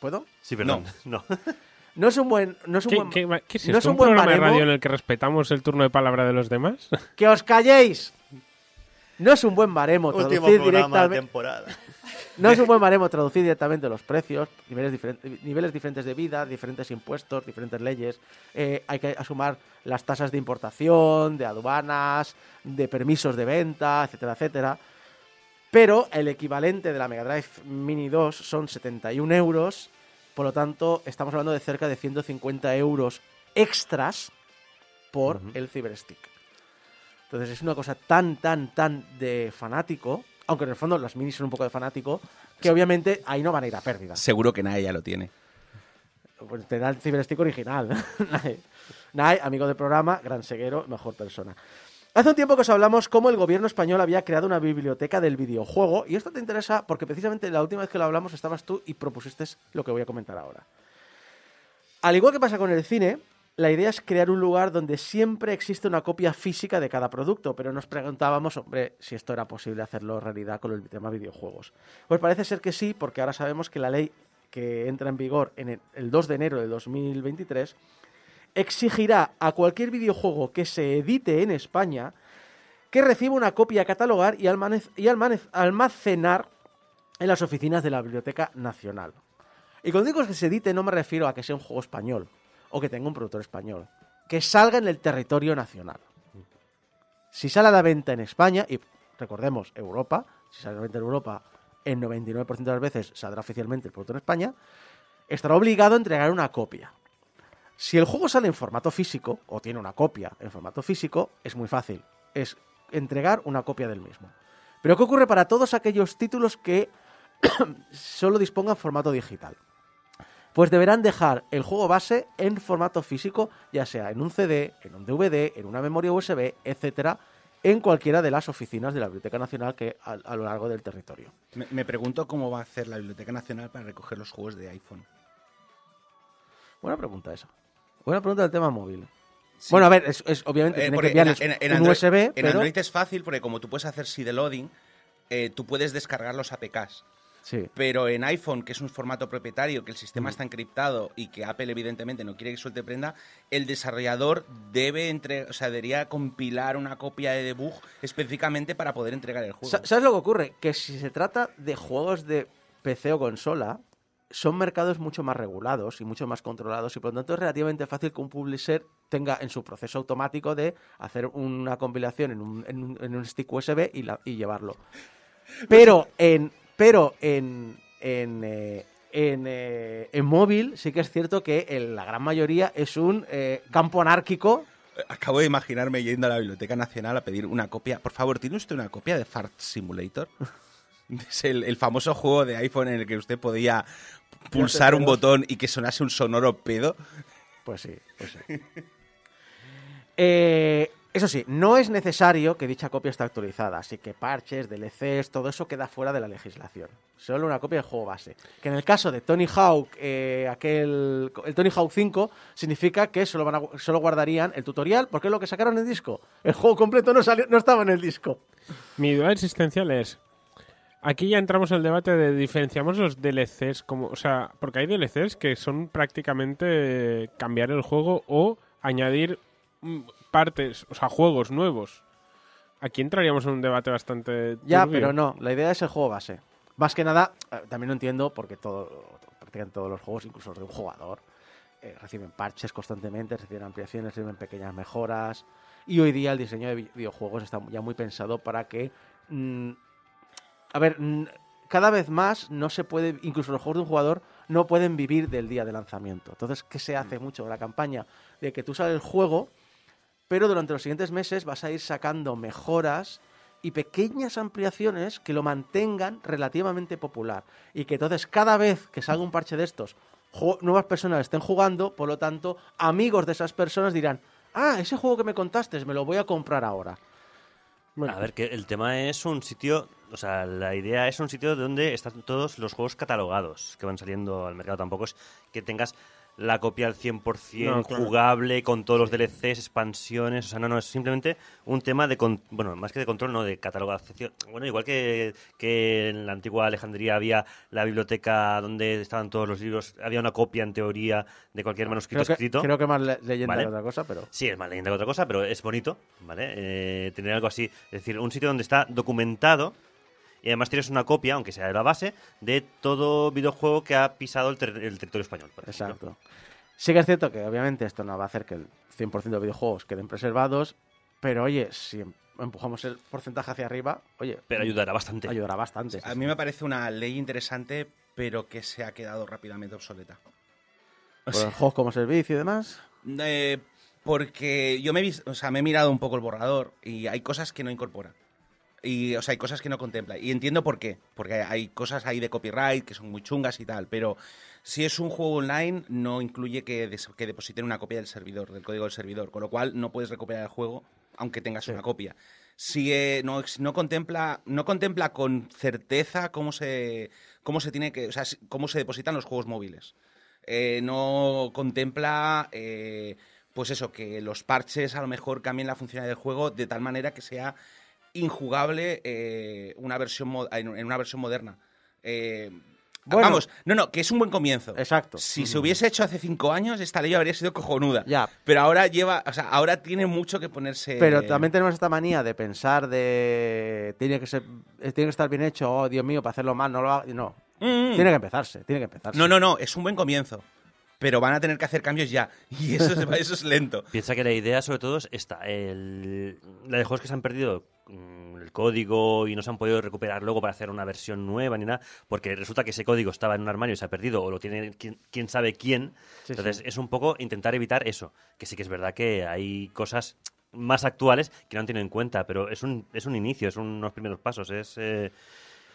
¿Puedo? Sí, perdón. [LAUGHS] No. No es un buen. No es un ¿Qué, buen, qué- qué es no es un ¿Un buen programa de baremo. radio en el que respetamos el turno de palabra de los demás? ¡Que os calléis! No es un buen baremo traducir directamente. temporada. No es un buen baremo traducir directamente los precios, niveles, diferentes niveles diferentes de vida, diferentes impuestos, diferentes leyes. Eh, hay que asumar las tasas de importación, de aduanas, de permisos de venta, etcétera, etcétera. Pero el equivalente de la Mega Drive Mini 2 son 71 euros. Por lo tanto, estamos hablando de cerca de 150 euros extras por el Cyberstick. Entonces es una cosa tan, tan, tan de fanático, aunque en el fondo las minis son un poco de fanático, que obviamente ahí no van a ir a pérdida. Seguro que nadie ya lo tiene. Pues te da el Cyberstick original. [LAUGHS] Nai, Nai, amigo del programa, gran seguero, mejor persona. Hace un tiempo que os hablamos cómo el gobierno español había creado una biblioteca del videojuego, y esto te interesa porque precisamente la última vez que lo hablamos estabas tú y propusiste lo que voy a comentar ahora. Al igual que pasa con el cine, la idea es crear un lugar donde siempre existe una copia física de cada producto, pero nos preguntábamos, hombre, si esto era posible hacerlo realidad con el tema videojuegos. Pues parece ser que sí, porque ahora sabemos que la ley que entra en vigor el, el 2 de enero de 2023 exigirá a cualquier videojuego que se edite en España que reciba una copia a catalogar y, almacenar en las oficinas de la Biblioteca Nacional. Y cuando digo que se edite no me refiero a que sea un juego español o que tenga un productor español, que salga en el territorio nacional. Si sale a la venta en España, y recordemos, Europa, si sale a la venta en Europa, en 99% de las veces saldrá oficialmente el producto en España, estará obligado a entregar una copia. Si el juego sale en formato físico, o tiene una copia en formato físico, es muy fácil. Es entregar una copia del mismo. Pero ¿qué ocurre para todos aquellos títulos que [COUGHS] solo dispongan formato digital? Pues deberán dejar el juego base en formato físico, ya sea en un CD, en un DVD, en una memoria USB, etcétera, en cualquiera de las oficinas de la Biblioteca Nacional que a, a lo largo del territorio. Me, me pregunto cómo va a hacer la Biblioteca Nacional para recoger los juegos de iPhone. Buena pregunta esa. Buena pregunta del tema móvil. Sí. Bueno, a ver, es, es- obviamente Eh, que en, en un Android, USB, en pero Android es fácil porque como tú puedes hacer seed loading, eh, tú puedes descargar los APKs. Sí. Pero en iPhone, que es un formato propietario, que el sistema está encriptado y que Apple evidentemente no quiere que suelte prenda, el desarrollador debe entre, o sea, debería compilar una copia de debug específicamente para poder entregar el juego. Sa- ¿Sabes lo que ocurre? Que si se trata de juegos de PC o consola, son mercados mucho más regulados y mucho más controlados y por lo tanto es relativamente fácil que un publisher tenga en su proceso automático de hacer una compilación en un, en un- en un stick USB y, la- y llevarlo. [LAUGHS] Pero en, pero en, en, eh, en, eh, en móvil sí que es cierto que en la gran mayoría es un eh, campo anárquico. Acabo de imaginarme yendo a la Biblioteca Nacional a pedir una copia. Por favor, ¿tiene usted una copia de Fart Simulator? [LAUGHS] Es el, el famoso juego de iPhone en el que usted podía pulsar un botón y que sonase un sonoro pedo. Pues sí, pues sí. [LAUGHS] Eh, eso sí, no es necesario que dicha copia esté actualizada, así que parches, DLCs, todo eso queda fuera de la legislación. Solo una copia del juego base. Que en el caso de Tony Hawk, eh, aquel, el Tony Hawk 5, significa que solo, solo guardarían el tutorial, porque es lo que sacaron en el disco. El juego completo no, salió, no estaba en el disco. Mi duda existencial es. Aquí ya entramos en el debate de diferenciamos los DLCs como. O sea, porque hay DLCs que son prácticamente cambiar el juego o añadir mm, partes, o sea, juegos nuevos. Aquí entraríamos en un debate bastante. Ya, pero no, la idea es el juego base. Más que nada, eh, también lo entiendo porque todo, prácticamente todos los juegos, incluso los de un jugador, eh, reciben parches constantemente, reciben ampliaciones, reciben pequeñas mejoras. Y hoy día el diseño de vi- videojuegos está ya muy pensado para que. mm, a ver, mm, cada vez más no se puede, incluso los juegos de un jugador no pueden vivir del día de lanzamiento. Entonces, ¿qué se hace mucho? La campaña de que tú sales el juego, pero durante los siguientes meses vas a ir sacando mejoras y pequeñas ampliaciones que lo mantengan relativamente popular. Y que entonces cada vez que salga un parche de estos, nuevas personas estén jugando, por lo tanto, amigos de esas personas dirán, ah, ese juego que me contaste, me lo voy a comprar ahora. Bueno, A ver, que el tema es un sitio, o sea, la idea es un sitio donde están todos los juegos catalogados que van saliendo al mercado. Tampoco es que tengas la copia al 100% No, claro. jugable con todos los DLCs, expansiones, o sea, no, no, es simplemente un tema de, con- bueno, más que de control, no, de catalogación. Bueno, igual que, que en la antigua Alejandría había la biblioteca donde estaban todos los libros, había una copia en teoría de cualquier manuscrito creo, que, escrito. creo que más le- leyenda Vale. que otra cosa, pero... Sí, es más leyenda que otra cosa, pero es bonito, ¿vale? Eh, tener algo así. Es decir, un sitio donde está documentado y además tienes una copia, aunque sea de la base, de todo videojuego que ha pisado el, ter- el territorio español. por ejemplo. Exacto. Sí que es cierto que obviamente esto no va a hacer que el 100% de videojuegos queden preservados, pero oye, si em- empujamos el porcentaje hacia arriba, oye, Pero ayudará bastante. ayudará bastante. A mí me parece una ley interesante, pero que se ha quedado rápidamente obsoleta. O Por sea, juegos como servicio y demás. eh, porque yo me o sea, me he mirado un poco el borrador y hay cosas que no incorpora. Y, o sea, hay cosas que no contempla. Y entiendo por qué. Porque hay cosas ahí de copyright que son muy chungas y tal. Pero si es un juego online, no incluye que, des- que depositen una copia del servidor, del código del servidor. Con lo cual no puedes recuperar el juego aunque tengas Sí. una copia. Si eh, no, no contempla, no contempla con certeza cómo se, cómo se tiene que, o sea, cómo se depositan los juegos móviles. Eh, no contempla, eh, pues eso, que los parches a lo mejor cambien la funcionalidad del juego de tal manera que sea injugable eh, una versión en una versión moderna. Eh, Bueno. Vamos, no, no, que es un buen comienzo. Exacto. Si se hubiese hecho hace cinco años, esta ley habría sido cojonuda. Ya. Pero ahora lleva, o sea, ahora tiene mucho que ponerse. Pero también tenemos esta manía de pensar de tiene que ser eh, tiene que estar bien hecho, oh Dios mío, para hacerlo mal, no lo haga. No, Mm. tiene que empezarse, tiene que empezarse. No, no, no, es un buen comienzo. Pero van a tener que hacer cambios ya. Y eso es, eso es lento. [LAUGHS] Piensa que la idea, sobre todo, es esta. El, la de juegos que se han perdido mm, el código y no se han podido recuperar luego para hacer una versión nueva ni nada, porque resulta que ese código estaba en un armario y se ha perdido o lo tiene quién, quién sabe quién. Sí, Entonces, sí. es un poco intentar evitar eso. Que sí que es verdad que hay cosas más actuales que no han tenido en cuenta, pero es un, es un inicio, es unos primeros pasos. Es. eh,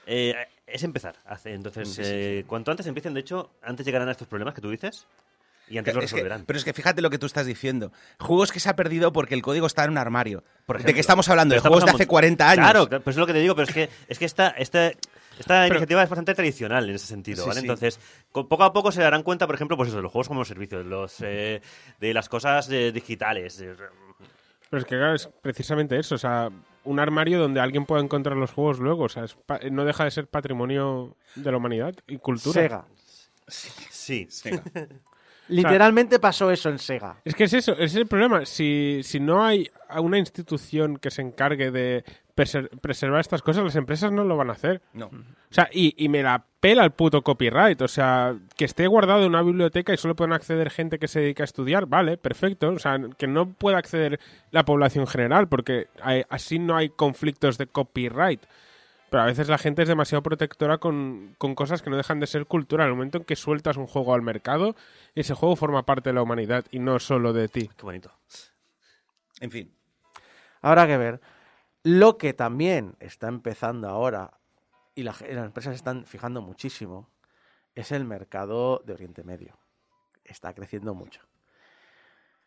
eh, es empezar. Entonces, Sí, sí, sí. eh, cuanto antes empiecen, de hecho, antes llegarán a estos problemas que tú dices y antes lo Es que- resolverán. pero es que fíjate lo que tú estás diciendo. Juegos que se ha perdido porque el código está en un armario. Por ¿De qué estamos hablando? De juegos de hace 40 años. Claro, claro, pues es lo que te digo, pero es que, es que esta, esta, esta iniciativa es bastante tradicional en ese sentido, Sí, ¿vale? sí. Entonces, co- poco a poco se darán cuenta, por ejemplo, pues eso, de los juegos como servicios, los, eh, de las cosas eh, digitales. eh, Pero es que, claro, es precisamente eso. O sea, un armario donde alguien pueda encontrar los juegos luego. O sea, es pa- no deja de ser patrimonio de la humanidad y cultura. Sega. Sí. [LAUGHS] Literalmente pasó eso en Sega. Es que es eso, ese es el problema. Si, si no hay una institución que se encargue de preser- preservar estas cosas, las empresas no lo van a hacer. No. O sea, y, y me la pela el puto copyright. O sea, que esté guardado en una biblioteca y solo pueden acceder gente que se dedica a estudiar, vale, perfecto. O sea, que no pueda acceder la población general, porque hay- así no hay conflictos de copyright. Pero a veces la gente es demasiado protectora con, con cosas que no dejan de ser cultura. En el momento en que sueltas un juego al mercado, ese juego forma parte de la humanidad y no solo de ti. Qué bonito. En fin. Habrá que ver. Lo que también está empezando ahora, y las empresas están fijando muchísimo, es el mercado de Oriente Medio. Está creciendo mucho.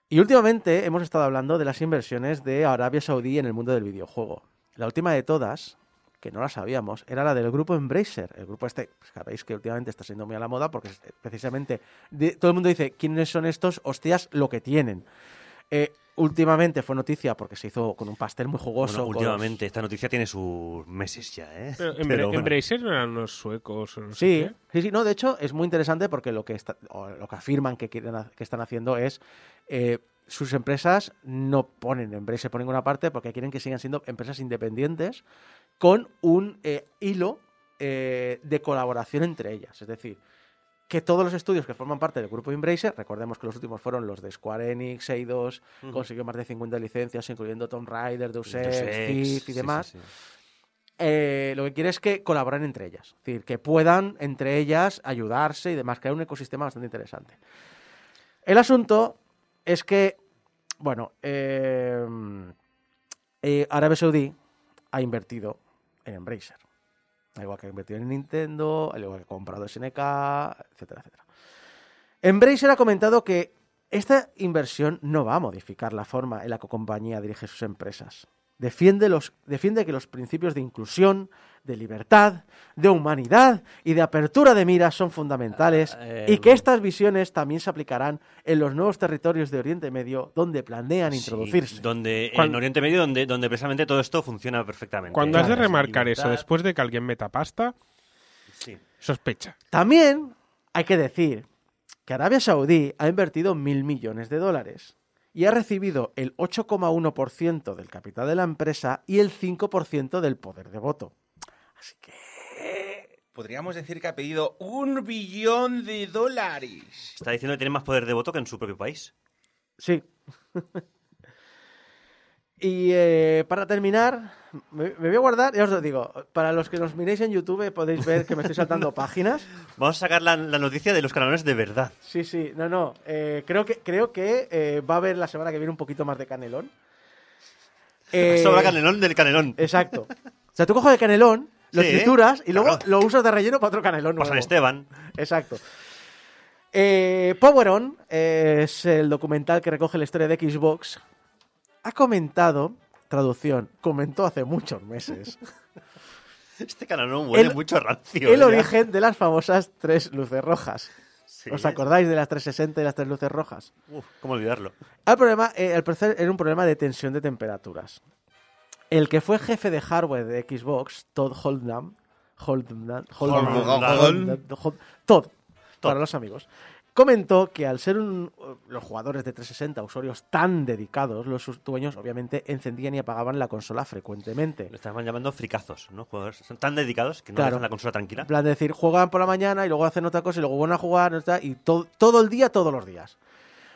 Y últimamente hemos estado hablando de las inversiones de Arabia Saudí en el mundo del videojuego. La última de todas, que no la sabíamos, era la del grupo Embracer. El grupo este, pues, sabéis que últimamente está siendo muy a la moda porque es- precisamente todo el mundo dice, ¿quiénes son estos? Hostias, lo que tienen. Eh, últimamente fue noticia porque se hizo con un pastel muy jugoso. Bueno, últimamente, esta noticia tiene sus meses ya, ¿eh? Pero, Pero bueno. Embracer no eran unos suecos o no sé Sí, qué. sí, sí, no, de hecho es muy interesante porque lo que, está, o lo que afirman que, quieren, que están haciendo es eh, sus empresas no ponen Embracer por ninguna parte porque quieren que sigan siendo empresas independientes con un eh, hilo eh, de colaboración entre ellas. Es decir, que todos los estudios que forman parte del grupo Embracer, recordemos que los últimos fueron los de Square Enix, Eidos, consiguió más de 50 licencias, incluyendo Tomb Raider, Deus Ex, Thief y sí, demás sí, sí. eh, lo que quiere es que colaboren entre ellas. Es decir, que puedan entre ellas ayudarse y demás, crear un ecosistema bastante interesante. El asunto es que, bueno, eh, eh, Arabia Saudí ha invertido en Embracer. Al igual que ha invertido en Nintendo, al igual que ha comprado SNK, etcétera, etcétera. Embracer ha comentado que esta inversión no va a modificar la forma en la que compañía dirige sus empresas. Defiende, los, defiende que los principios de inclusión, de libertad, de humanidad y de apertura de miras son fundamentales Eh, y que estas visiones también se aplicarán en los nuevos territorios de Oriente Medio donde planean Sí, introducirse. donde, En Oriente Medio, donde, donde precisamente todo esto funciona perfectamente. Cuando has de remarcar eso después de que alguien meta pasta, sí. sospecha. También hay que decir que Arabia Saudí ha invertido mil millones de dólares y ha recibido el 8,1% del capital de la empresa y el 5% del poder de voto. Así que Podríamos decir que ha pedido un billón de dólares. Está diciendo que tiene más poder de voto que en su propio país. sí. [LAUGHS] y eh, para terminar, me, me voy a guardar, ya os lo digo, para los que nos miréis en YouTube podéis ver que me estoy saltando [LAUGHS] páginas. Vamos a sacar la, la noticia de los canalones de verdad. Sí, sí, no, no. eh, creo que, creo que eh, va a haber la semana que viene un poquito más de canelón. [LAUGHS] Sobra canelón del canelón. Exacto. O sea, tú coges el canelón, lo Sí, trituras y luego claro. lo usas de relleno para otro canelón Por San nuevo. Esteban. Exacto. Eh, Power On es el documental que recoge la historia de Xbox. Ha comentado, traducción, comentó hace muchos meses, [LAUGHS] Este canelón huele El- mucho rancio. el ¿eh? origen de las famosas tres luces rojas. Sí. ¿Os acordáis de las 360 y las tres luces rojas? Uf, ¿Cómo olvidarlo? El problema, eh, al parecer, era un problema de tensión de temperaturas. El que fue jefe de hardware de Xbox, Todd Holdham, Holdham, Holdham, Holdham. Holdham, Hold- Todd, para los amigos, comentó que al ser un- los jugadores de 360 usuarios tan dedicados, los dueños obviamente encendían y apagaban la consola frecuentemente. Lo estaban llamando fricazos, ¿no? Jugadores son tan dedicados que no Claro. dejan la consola tranquila. En plan de decir, juegan por la mañana y luego hacen otra cosa y luego van a jugar y to- todo el día, todos los días.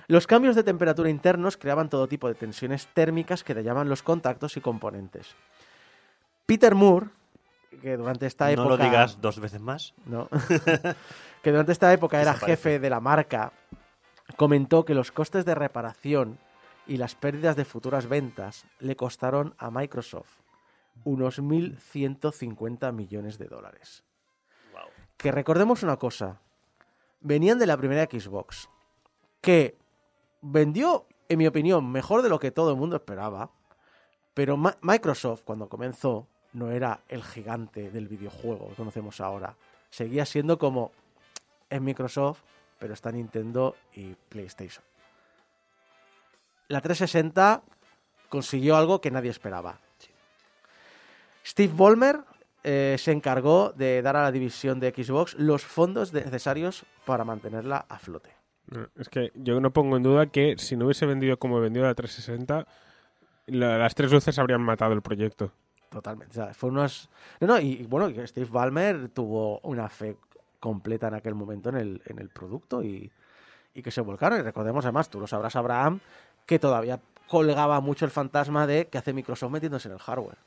Los cambios de temperatura internos creaban todo tipo de tensiones térmicas que dañaban los contactos y componentes. Peter Moore, que durante esta no época... lo digas dos veces más. ¿no? [LAUGHS] [LAUGHS] que durante esta época era jefe de la marca, comentó que los costes de reparación y las pérdidas de futuras ventas le costaron a Microsoft unos 1.150 millones de dólares. Que recordemos una cosa, venían de la primera Xbox, que vendió, en mi opinión, mejor de lo que todo el mundo esperaba, pero Ma- Microsoft cuando comenzó no era el gigante del videojuego que conocemos ahora. Seguía siendo como en Microsoft, pero está Nintendo y PlayStation. La 360 consiguió algo que nadie esperaba. Steve Ballmer eh, se encargó de dar a la división de Xbox los fondos necesarios para mantenerla a flote. No, Es que yo no pongo en duda que si no hubiese vendido como vendió la 360, la- las tres luces habrían matado el proyecto. Totalmente. Fue unos... No, no, y, bueno, Steve Ballmer tuvo una fe completa en aquel momento en el, en el producto y, y que se volcaron. Y recordemos además, tú lo sabrás, Abraham, que todavía colgaba mucho el fantasma de que hace Microsoft metiéndose en el hardware.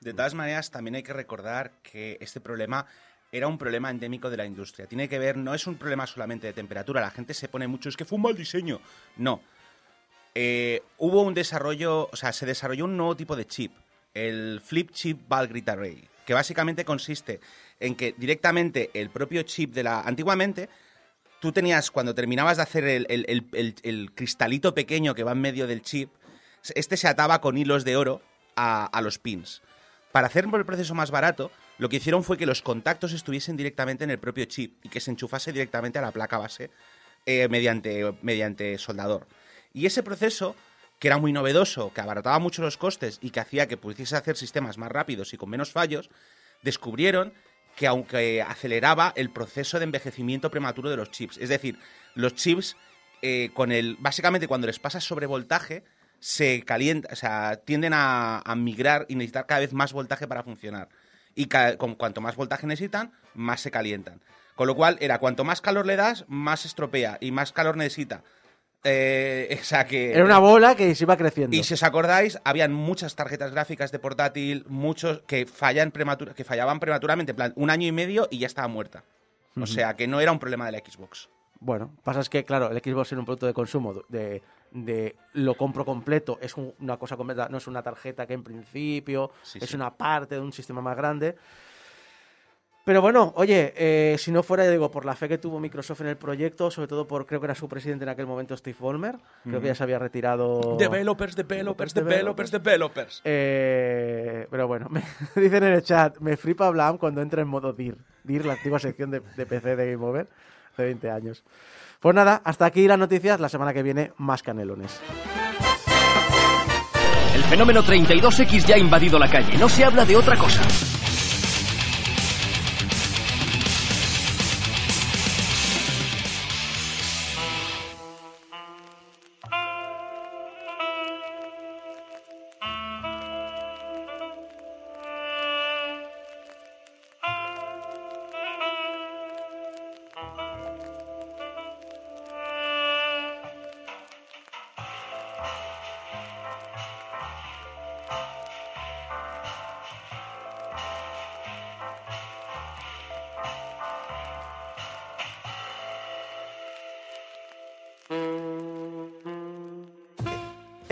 De todas maneras, también hay que recordar que este problema era un problema endémico de la industria. Tiene que ver, no es un problema solamente de temperatura. La gente se pone mucho, es que fue un mal diseño. No. Eh, hubo un desarrollo, o sea, se desarrolló un nuevo tipo de chip, el Flip Chip Bulk Grid Array, que básicamente consiste en que directamente el propio chip de la... Antiguamente, tú tenías, cuando terminabas de hacer el, el- el- el- el cristalito pequeño que va en medio del chip, este se ataba con hilos de oro a, a los pins. Para hacer el proceso más barato, lo que hicieron fue que los contactos estuviesen directamente en el propio chip y que se enchufase directamente a la placa base eh, mediante, mediante soldador. Y ese proceso, que era muy novedoso, que abarataba mucho los costes y que hacía que pudiese hacer sistemas más rápidos y con menos fallos, descubrieron que aunque aceleraba el proceso de envejecimiento prematuro de los chips. Es decir, los chips, eh, con el. Básicamente, cuando les pasas sobrevoltaje, se calientan, o sea, tienden a, migrar y necesitar cada vez más voltaje para funcionar. Y con cuanto más voltaje necesitan, más se calientan. Con lo cual, era cuanto más calor le das, más estropea y más calor necesita. Eh, o sea que. Era una bola que se iba creciendo. Y si os acordáis, habían muchas tarjetas gráficas de portátil, muchos que fallan prematura, que fallaban prematuramente, en plan, un año y medio y ya estaba muerta. O sea que no era un problema de la Xbox. Bueno, pasa es que, claro, el Xbox era un producto de consumo, de, de lo compro completo, es un- una cosa completa, no es una tarjeta que en principio Sí, es sí. una parte de un sistema más grande. Pero bueno, oye, eh, si no fuera, digo, por la fe que tuvo Microsoft en el proyecto, sobre todo por, creo que era su presidente en aquel momento, Steve Ballmer, creo que ya se había retirado... Developers, developers, Developers, developers. Eh, pero bueno, me [LAUGHS] dicen en el chat, me flipa Blam cuando entra en modo DIR. DIR, la antigua sección de, de PC de Game Over, hace 20 años. Pues nada, hasta aquí las noticias. La semana que viene, más canelones. El fenómeno 32X ya ha invadido la calle. No se habla de otra cosa.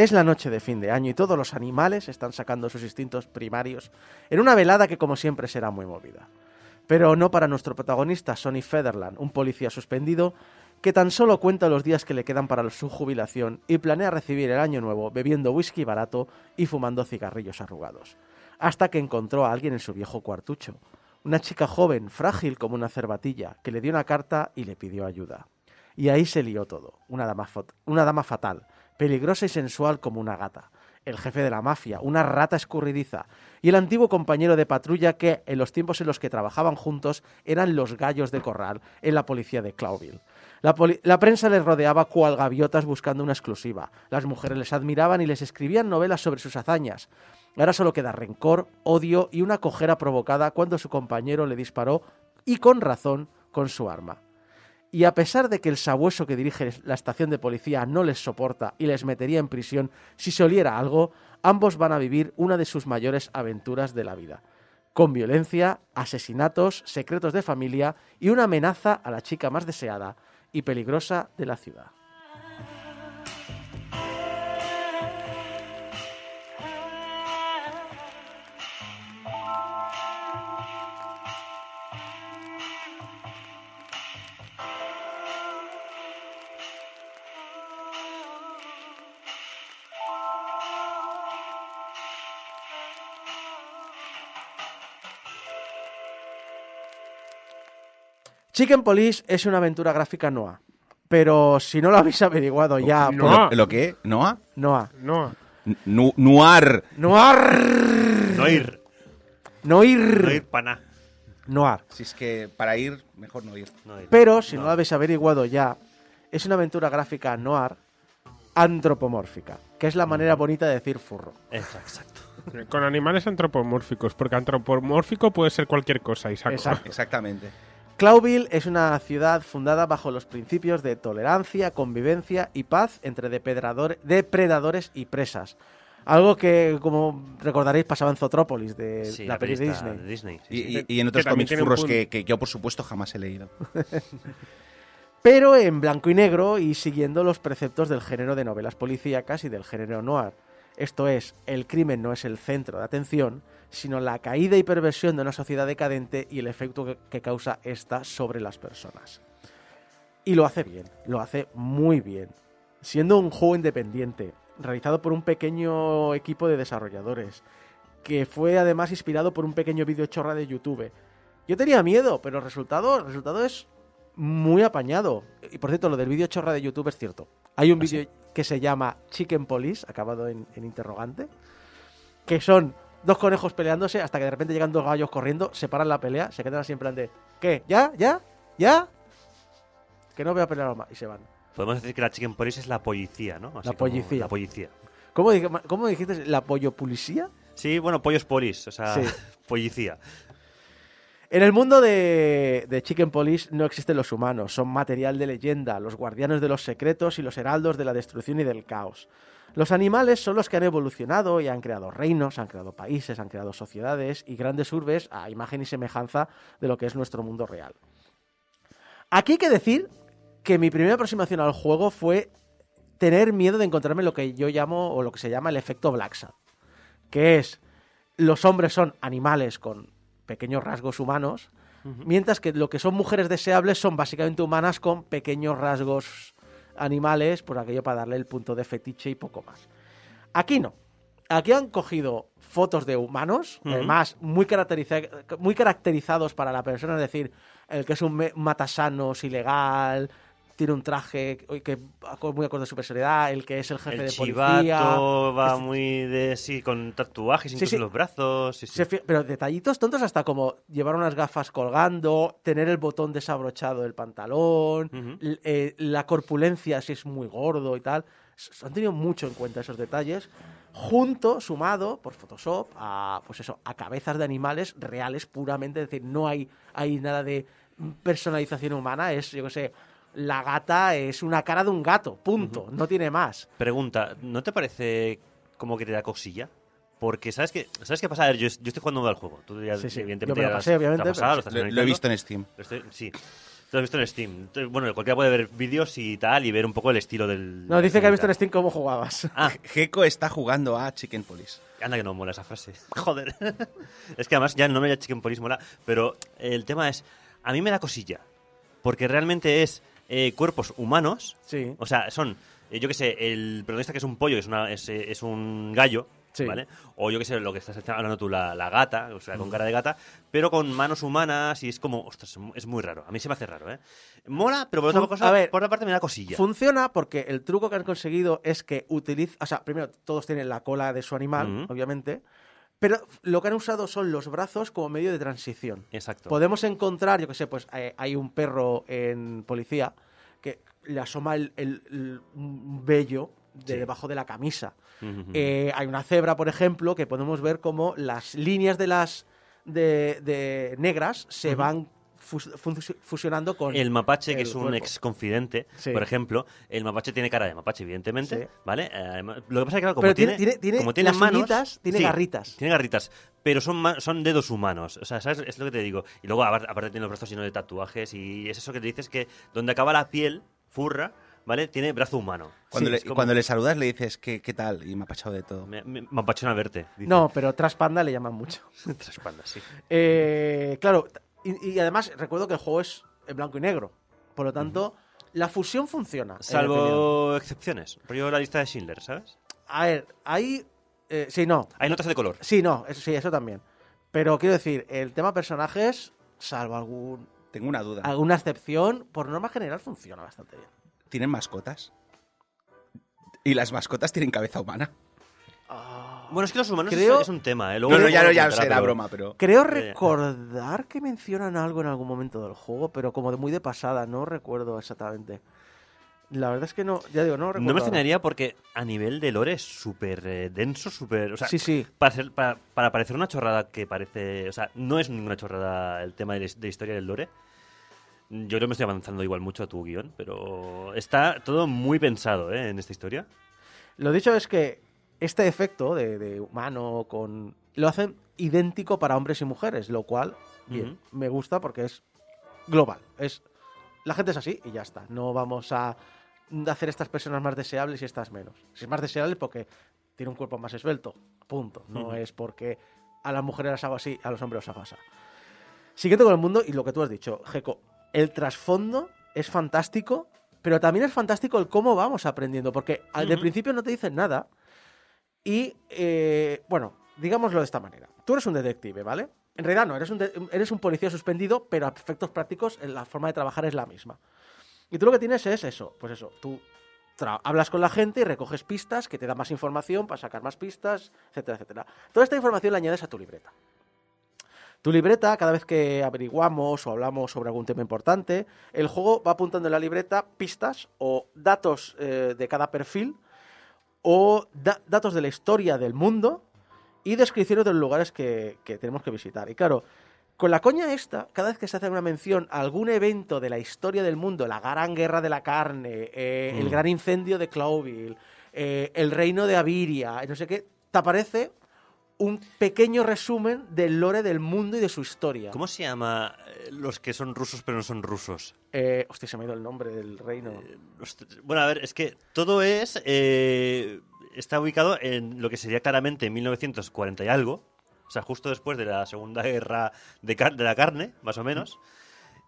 Es la noche de fin de año y todos los animales están sacando sus instintos primarios en una velada que como siempre será muy movida. Pero no para nuestro protagonista, Sonny Federland, un policía suspendido que tan solo cuenta los días que le quedan para su jubilación y planea recibir el año nuevo bebiendo whisky barato y fumando cigarrillos arrugados. Hasta que encontró a alguien en su viejo cuartucho, una chica joven, frágil como una cervatilla, que le dio una carta y le pidió ayuda. Y ahí se lió todo. Una dama, una dama fatal, peligrosa y sensual como una gata. El jefe de la mafia, una rata escurridiza. Y el antiguo compañero de patrulla que, en los tiempos en los que trabajaban juntos, eran los gallos de corral en la policía de Clawville. La, poli- la prensa les rodeaba cual gaviotas buscando una exclusiva. Las mujeres les admiraban y les escribían novelas sobre sus hazañas. Ahora solo queda rencor, odio y una cojera provocada cuando su compañero le disparó, y con razón, con su arma. Y a pesar de que el sabueso que dirige la estación de policía no les soporta y les metería en prisión si se oliera algo, ambos van a vivir una de sus mayores aventuras de la vida. Con violencia, asesinatos, secretos de familia y una amenaza a la chica más deseada y peligrosa de la ciudad. Chicken Police es una aventura gráfica Noah. Pero si no lo habéis averiguado ya, No. por-. ¿Lo, lo qué? ¿Noah? Noah. No. Nu- Noir. Noir. No ir. Noir. No ir para nada. Noir. Si es que para ir, mejor no ir. No ir. Pero, si no. No. lo habéis averiguado ya, es una aventura gráfica noir antropomórfica, que es la manera bonita de decir furro. Exacto, exacto. Con animales antropomórficos, porque antropomórfico puede ser cualquier cosa, Isaac. Exacto. Exactamente. Clawville es una ciudad fundada bajo los principios de tolerancia, convivencia y paz entre depredador- depredadores y presas. Algo que, como recordaréis, pasaba en Zotrópolis, de Sí, la peli de Disney. de Disney. sí, Y, sí. y- y en otros cómics furros que, que yo, por supuesto, jamás he leído. [LAUGHS] pero en blanco y negro y siguiendo los preceptos del género de novelas policíacas y del género noir. Esto es, el crimen no es el centro de atención, sino la caída y perversión de una sociedad decadente y el efecto que, causa esta sobre las personas. Y lo hace bien, lo hace muy bien. Siendo un juego independiente, realizado por un pequeño equipo de desarrolladores, que fue además inspirado por un pequeño vídeo chorra de YouTube. Yo tenía miedo, pero el resultado, el resultado es muy apañado. Y por cierto, lo del vídeo chorra de YouTube es cierto. Hay un vídeo que se llama Chicken Police, acabado en, en interrogante, que son dos conejos peleándose hasta que de repente llegan dos gallos corriendo, se paran la pelea, se quedan así en plan de ¿qué? ¿Ya? ¿Ya? ¿Ya? Que no voy a pelear más y se van. Podemos decir que la Chicken Police es la policía, ¿no? Así La policía. La policía. ¿Cómo, cómo dijiste? ¿La pollo policía? Sí, bueno, pollos polis, o sea, Sí. [LAUGHS] policía. En el mundo de, de Chicken Police no existen los humanos, son material de leyenda, los guardianes de los secretos y los heraldos de la destrucción y del caos. Los animales son los que han evolucionado y han creado reinos, han creado países, han creado sociedades y grandes urbes a imagen y semejanza de lo que es nuestro mundo real. Aquí hay que decir que mi primera aproximación al juego fue tener miedo de encontrarme lo que yo llamo o lo que se llama el efecto Black Sun, que es los hombres son animales con pequeños rasgos humanos, mientras que lo que son mujeres deseables son básicamente humanas con pequeños rasgos animales, por aquello para darle el punto de fetiche y poco más. Aquí no. Aquí han cogido fotos de humanos, además muy, caracteriza- muy caracterizados para la persona, es decir, el que es un matasanos ilegal, tiene un traje que muy acorde a su personalidad, el que es el jefe El de chivato policía. va muy de sí, con tatuajes incluso sí. en los brazos. sí. Se pero detallitos tontos hasta como llevar unas gafas colgando, tener el botón desabrochado del pantalón, eh, la corpulencia si es muy gordo y tal. Han tenido mucho en cuenta esos detalles, junto, sumado por Photoshop a pues eso, a cabezas de animales reales puramente, es decir, no hay, hay nada de personalización humana, es, yo qué sé, la gata es una cara de un gato, punto, no tiene más. Pregunta, ¿no te parece como que te da cosilla? Porque, ¿sabes qué, ¿sabes qué pasa? A ver, yo, yo estoy jugando al juego. Tú ya, Sí, sí. evidentemente, Yo me lo pasé, obviamente, pasado, pero lo Lo, he visto en Steam. Lo estoy- sí. Lo has visto en Steam. Bueno, cualquiera puede ver vídeos y tal y ver un poco el estilo del... No, dice que ha visto en. Steam cómo jugabas. Ah, Gecko está jugando a Chicken Police. anda que no mola esa frase. [LAUGHS] Joder. es que además ya no me da Chicken Police mola, pero el tema es, a mí me da cosilla. Porque realmente es eh, cuerpos humanos, Sí. o sea, son, eh, yo que sé, el protagonista que es un pollo, que es, una, es, eh, es un gallo, Sí. ¿vale? O yo que sé, lo que estás hablando tú, la, la gata, o sea, con cara de gata, pero con manos humanas y es como, ostras, es muy raro. A mí se me hace raro, ¿eh? Mola, pero por otra, cosa, a ver, por otra parte me da cosilla. Funciona porque el truco que han conseguido es que utiliza, o sea, primero todos tienen la cola de su animal, Ujú. obviamente, pero lo que han usado son los brazos como medio de transición. Exacto. Podemos encontrar, yo que sé, pues eh, hay un perro en policía que le asoma el, el- el- un vello de Sí. debajo de la camisa. Eh, hay una cebra, por ejemplo, que podemos ver como las líneas de las de, de negras se van fus- fus- fusionando con El mapache, que el es un cuerpo. ex confidente, Sí. por ejemplo, el mapache tiene cara de mapache, evidentemente, Sí. ¿vale? Eh, lo que pasa es que, claro, como Pero tiene, tiene- tiene- tiene como tiene las manos, uñitas, tiene sí, garritas. Tiene garritas, pero son, ma- son dedos humanos, o sea, ¿sabes? Es lo que te digo. Y luego, aparte, tiene los brazos llenos de tatuajes y es eso que te dices que donde acaba la piel, furra, ¿vale? Tiene brazo humano. Cuando, Sí, le, como- cuando le saludas le dices, ¿qué, qué tal? Y me ha pachado de todo. Me, me, me apachona verte. dice. No, pero Traspanda le llaman mucho. [LAUGHS] Tres pandas, sí. Eh, claro, y, y además recuerdo que el juego es en blanco y negro. Por lo tanto, la fusión funciona. Salvo excepciones. Rollo la lista de Schindler, ¿sabes? A ver, ahí. eh, sí, no. Hay notas de color. Sí, no, eso, sí, eso también. Pero quiero decir, el tema personajes, salvo algún, Tengo una duda. alguna excepción, por norma general funciona bastante bien. ¿Tienen mascotas? ¿Y las mascotas tienen cabeza humana? Bueno, es que los humanos Creo- es, es un tema, ¿eh? Luego No, no, ya, no, ya pero- broma, pero... Creo ya. recordar que mencionan algo en algún momento del juego, pero como de muy de pasada, no recuerdo exactamente. La verdad es que no, ya digo, no recuerdo. No me extrañaría porque a nivel de lore es súper eh, denso, súper... O sea, Sí, sí. Para, ser- para, para parecer una chorrada que parece... O sea, no es ninguna chorrada el tema de, la- de historia del lore. Yo creo que me estoy avanzando igual mucho a tu guion, pero está todo muy pensado ¿eh? en esta historia. Lo dicho es que este efecto de, de humano con lo hacen idéntico para hombres y mujeres, lo cual bien, me gusta porque es global. Es la gente es así y ya está. No vamos a hacer estas personas más deseables y estas menos. Si es más deseable es porque tiene un cuerpo más esbelto, punto. No es porque a las mujeres las hago así, a los hombres los hago así. Siguiente con el mundo y lo que tú has dicho, Jeco, el trasfondo es fantástico, pero también es fantástico el cómo vamos aprendiendo, porque al de Ujú. principio no te dicen nada y, eh, bueno, digámoslo de esta manera. Tú eres un detective, ¿vale? En realidad no, eres un, eres un policía suspendido, pero a efectos prácticos eh, la forma de trabajar es la misma. Y tú lo que tienes es eso, pues eso, tú hablas con la gente y recoges pistas que te dan más información para sacar más pistas, etcétera, etcétera. Toda esta información la añades a tu libreta. Tu libreta, cada vez que averiguamos o hablamos sobre algún tema importante, el juego va apuntando en la libreta pistas o datos eh, de cada perfil o da- datos de la historia del mundo y descripciones de los lugares que, que tenemos que visitar. Y claro, con la coña esta, cada vez que se hace una mención a algún evento de la historia del mundo, la gran guerra de la carne, eh, el Mm. gran incendio de Clouville, eh, el reino de Aviria, no sé qué, te aparece un pequeño resumen del lore del mundo y de su historia. ¿Cómo se llama eh, los que son rusos pero no son rusos? Eh, hostia, se me ha ido el nombre del reino. Ostras, Bueno, a ver, es que todo es. eh, está ubicado en lo que sería claramente 1940 y algo. O sea, justo después de la Segunda Guerra de, car- de la Carne, más o menos.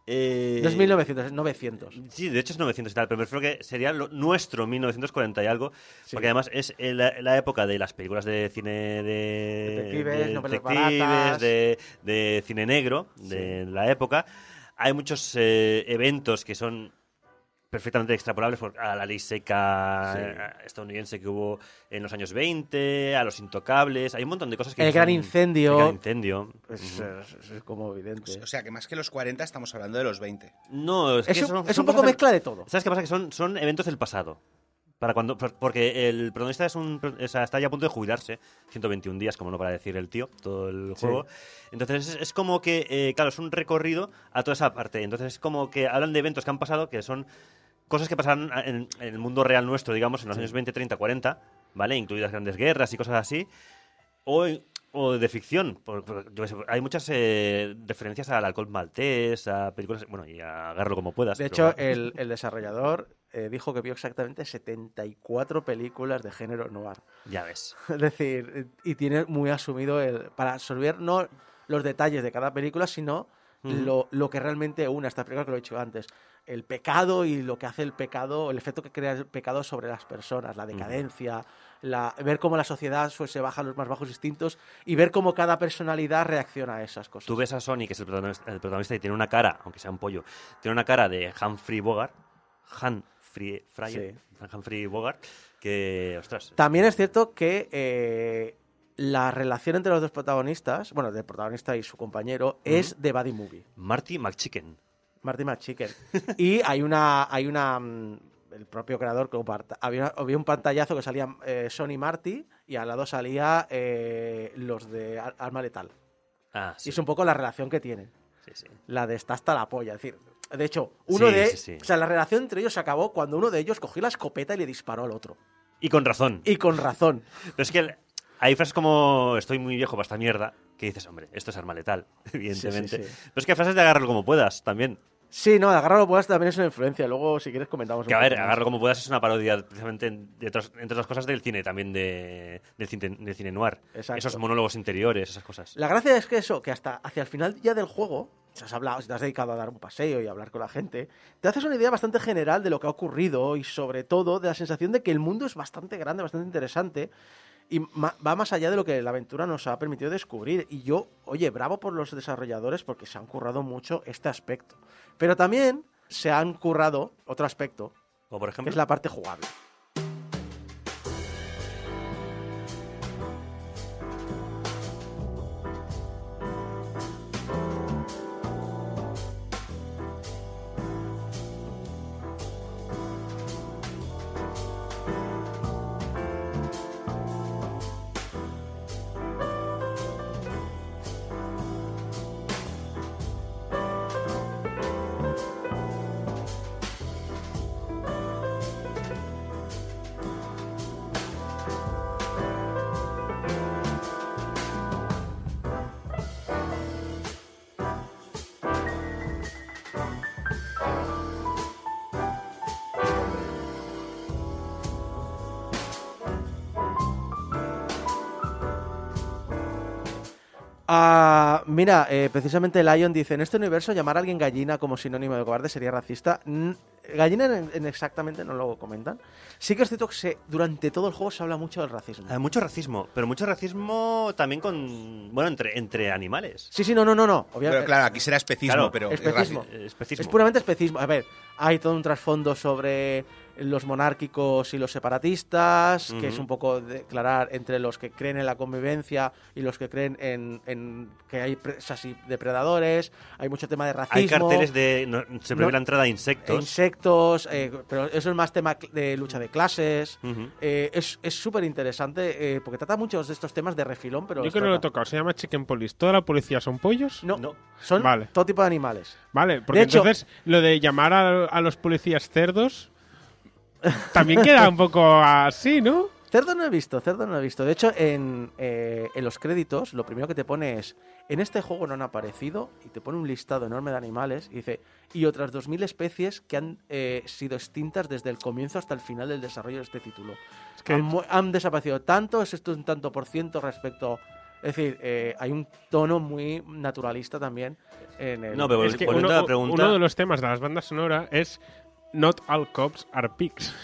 Eh, No es 1900, es 900. Sí, de hecho es 900 y tal, pero me refiero que sería lo- nuestro 1940 y algo, Sí. porque además es en la, la época de las películas de cine de Detectives, de detectives, de, de cine negro de la época. Hay muchos eh, eventos que son perfectamente extrapolables a la ley seca Sí. eh, estadounidense que hubo en los años 20, a los intocables, hay un montón de cosas que El gran incendio. El gran incendio. Es, Ujú. es- es como evidente. O sea, que más que los 40 estamos hablando de los 20. No, es, Es, que un, son- es son un poco mezcla de todo. ¿Sabes qué pasa? Que son, son eventos del pasado. Para cuando, por- porque el protagonista es un, o sea, está ya a punto de jubilarse, 121 días, como no para decir el tío, todo el Sí. juego. Entonces es, es como que, eh, claro, es un recorrido a toda esa parte. Entonces es como que hablan de eventos que han pasado, que son cosas que pasaron en, en el mundo real nuestro, digamos, en los años 20, 30, 40, ¿vale? Incluidas grandes guerras y cosas así. O, o de ficción. por- por- yo qué sé, hay muchas eh, referencias al alcohol maltés, a películas, bueno, y agarro como puedas. De pero hecho, el, el [LAUGHS] desarrollador eh, dijo que vio exactamente 74 películas de género noir. Ya ves. [LAUGHS] Es decir, y tiene muy asumido el para absorber no los detalles de cada película, sino Lo, lo que realmente une esta película que lo he dicho antes. El pecado y lo que hace el pecado, el efecto que crea el pecado sobre las personas, la decadencia, la, ver cómo la sociedad pues, se baja a los más bajos instintos y ver cómo cada personalidad reacciona a esas cosas. Tú ves a Sony, que es el protagonista, el protagonista, y tiene una cara, aunque sea un pollo, tiene una cara de Humphrey Bogart, Humphrey Fryer, Humphrey Bogart, que, ostras, También es cierto que eh, la relación entre los dos protagonistas, bueno, del protagonista y su compañero, es de Buddy Movie. Marty McChicken. Marty McChicken. y hay una, hay una, mm, el propio creador comparta- había, había un pantallazo que salía eh, Sony Marty y al lado salía eh, los de Arma Letal. Ah, Y sí, es un poco la relación que tienen. sí, sí. La de está hasta la polla. Es decir, de hecho, uno de. sí, sí. O sea, la relación entre ellos se acabó cuando uno de ellos cogió la escopeta y le disparó al otro. Y con razón. Y con razón. Pero [LAUGHS] es que el- hay frases como estoy muy viejo para esta mierda, que dices, hombre, esto es arma letal, evidentemente. [LAUGHS] Sí, sí, sí. Pero es que hay frases de agarrarlo como puedas también. Sí, no, agarrarlo puedas también es una influencia. Luego, si quieres, comentamos. un Que a ver, agarrarlo como puedas es una parodia, precisamente, de otras- entre otras cosas, del cine también, de, del, cine, del cine noir. Exacto. Esos monólogos interiores, esas cosas. La gracia es que eso, que hasta hacia el final ya del juego, si has hablado, si te has dedicado a dar un paseo y a hablar con la gente, te haces una idea bastante general de lo que ha ocurrido y sobre todo de la sensación de que el mundo es bastante grande, bastante interesante y va más allá de lo que la aventura nos ha permitido descubrir. Y yo, oye, bravo por los desarrolladores porque se han currado mucho este aspecto. Pero también se han currado otro aspecto, O por que ejemplo, es la parte jugable. Mira, eh, precisamente Lion dice, en este universo llamar a alguien gallina como sinónimo de cobarde sería racista. Mm, Gallina en, en exactamente no lo comentan. Sí que es cierto que se- durante todo el juego se habla mucho del racismo. Hay mucho racismo, pero mucho racismo también con. Bueno, entre, entre animales. Sí, sí, no, no, no, no. Pero Obviamente, claro, aquí será especismo, Claro, pero... especismo. Eh, especismo. Es puramente especismo. A ver, hay todo un trasfondo sobre los monárquicos y los separatistas, que es un poco declarar entre los que creen en la convivencia y los que creen en, en que hay presas y depredadores. Hay mucho tema de racismo. Hay carteles de. no, se prohíbe No- la entrada de insectos. insectos, eh, pero eso es más tema de lucha de clases. Ujú. Eh, es es súper interesante eh, porque trata muchos de estos temas de refilón, pero Yo los que no lo he tocado, se llama Chicken Police. ¿Toda la policía son pollos? No, No. son Vale. todo tipo de animales. Vale, porque De hecho- entonces lo de llamar a, a los policías cerdos también queda un poco así, ¿no? Cerdo no he visto, cerdo no he visto. De hecho, en, eh, en los créditos, lo primero que te pone es, en este juego no han aparecido, y te pone un listado enorme de animales, y dice, y otras 2.000 especies que han eh, sido extintas desde el comienzo hasta el final del desarrollo de este título. que- han, desaparecido tanto, es esto un tanto por ciento respecto... Es decir, eh, hay un tono muy naturalista también en el... No, pero Es que uno, la pregunta. uno de los temas de las bandas sonoras es Not all cops are pigs.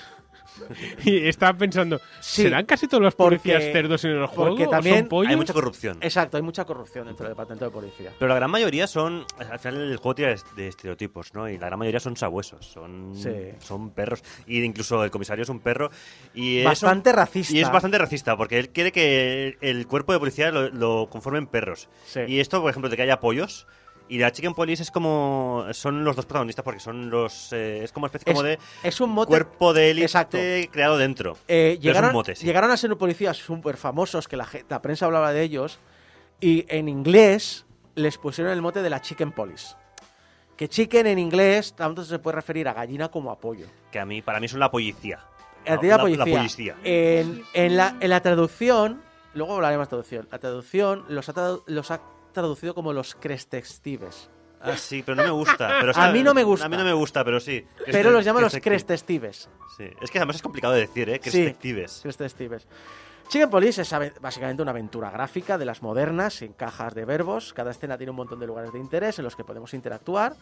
[LAUGHS] y estaba pensando, Sí, ¿serán casi todos los porque- policías cerdos en el juego? porque ¿O también son pollos? Hay mucha corrupción. Exacto, hay mucha corrupción dentro del departamento de policía. Pero la gran mayoría son. Al final el juego tira de- estereotipos, ¿no? Y la gran mayoría son sabuesos, son, Sí. son perros. Y incluso el comisario es un perro. Y es Bastante un- racista. Y es bastante racista, porque él quiere que el cuerpo de policía lo, lo conformen perros. Sí. Y esto, por ejemplo, de que haya pollos. Y la Chicken Police es como. Son los dos protagonistas, porque son los. eh, es como una especie Es, como de. es un mote... Cuerpo de élite creado dentro. Eh, llegaron, un mote, sí. llegaron a ser policías súper famosos, que la, prensa hablaba de ellos, y en inglés les pusieron el mote de la Chicken Police. Que chicken en inglés tanto se puede referir a gallina como a pollo. Que a mí, para mí son la policía. La, La- la policía. En, en la, en la traducción, luego hablaremos de traducción, la traducción los ha, los ha traducido como los crestestives. Ah, sí, pero no me gusta. [LAUGHS] Pero, A mí no me gusta. A mí no me gusta, pero sí. Pero los llaman los crestestives. Sí. Es que además es complicado de decir, ¿eh? Que Sí. Crestestives. Chicken Police es básicamente una aventura gráfica de las modernas, en cajas de verbos. Cada escena tiene un montón de lugares de interés en los que podemos interactuar.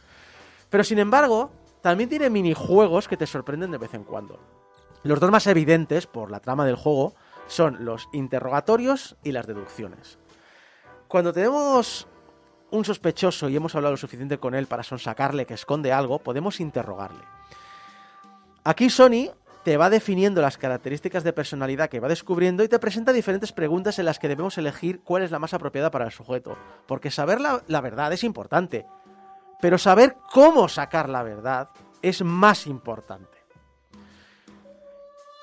Pero sin embargo, también tiene minijuegos que te sorprenden de vez en cuando. Los dos más evidentes, por la trama del juego, son los interrogatorios y las deducciones. Cuando tenemos un sospechoso y hemos hablado lo suficiente con él para sonsacarle que esconde algo, podemos interrogarle. Aquí Sony te va definiendo las características de personalidad que va descubriendo y te presenta diferentes preguntas en las que debemos elegir cuál es la más apropiada para el sujeto. Porque saber la, la verdad es importante, pero saber cómo sacar la verdad es más importante.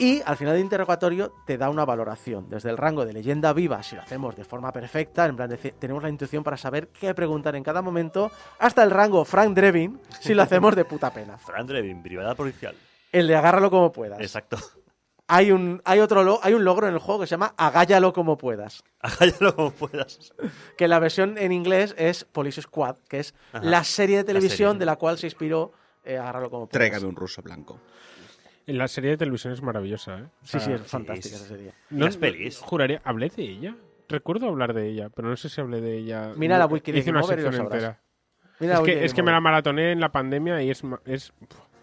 Y al final del interrogatorio te da una valoración, desde el rango de leyenda viva, si lo hacemos de forma perfecta, en plan, de- tenemos la intuición para saber qué preguntar en cada momento, hasta el rango Frank Drebin, si lo hacemos de puta pena. [LAUGHS] Fran Drebin, brigada policial. El de agárralo como puedas. Exacto. Hay un, hay otro lo- hay un logro en el juego que se llama agállalo como puedas. Hágalo como puedas. [LAUGHS] Que la versión en inglés es Police Squad, que es Ajá. la serie de televisión serie. de la cual se inspiró eh, Agárralo como puedas. Tráigame un ruso blanco. La serie de televisión es maravillosa, ¿eh? O Sí, sí, es fantástica es- esa serie. no- Las pelis. Juraría, ¿hablé de ella? Recuerdo hablar de ella, pero no sé si hablé de ella. Mira la wiki de Hice una Game sección entera. Mira, Es que, es que me la maratoné en la pandemia y es, es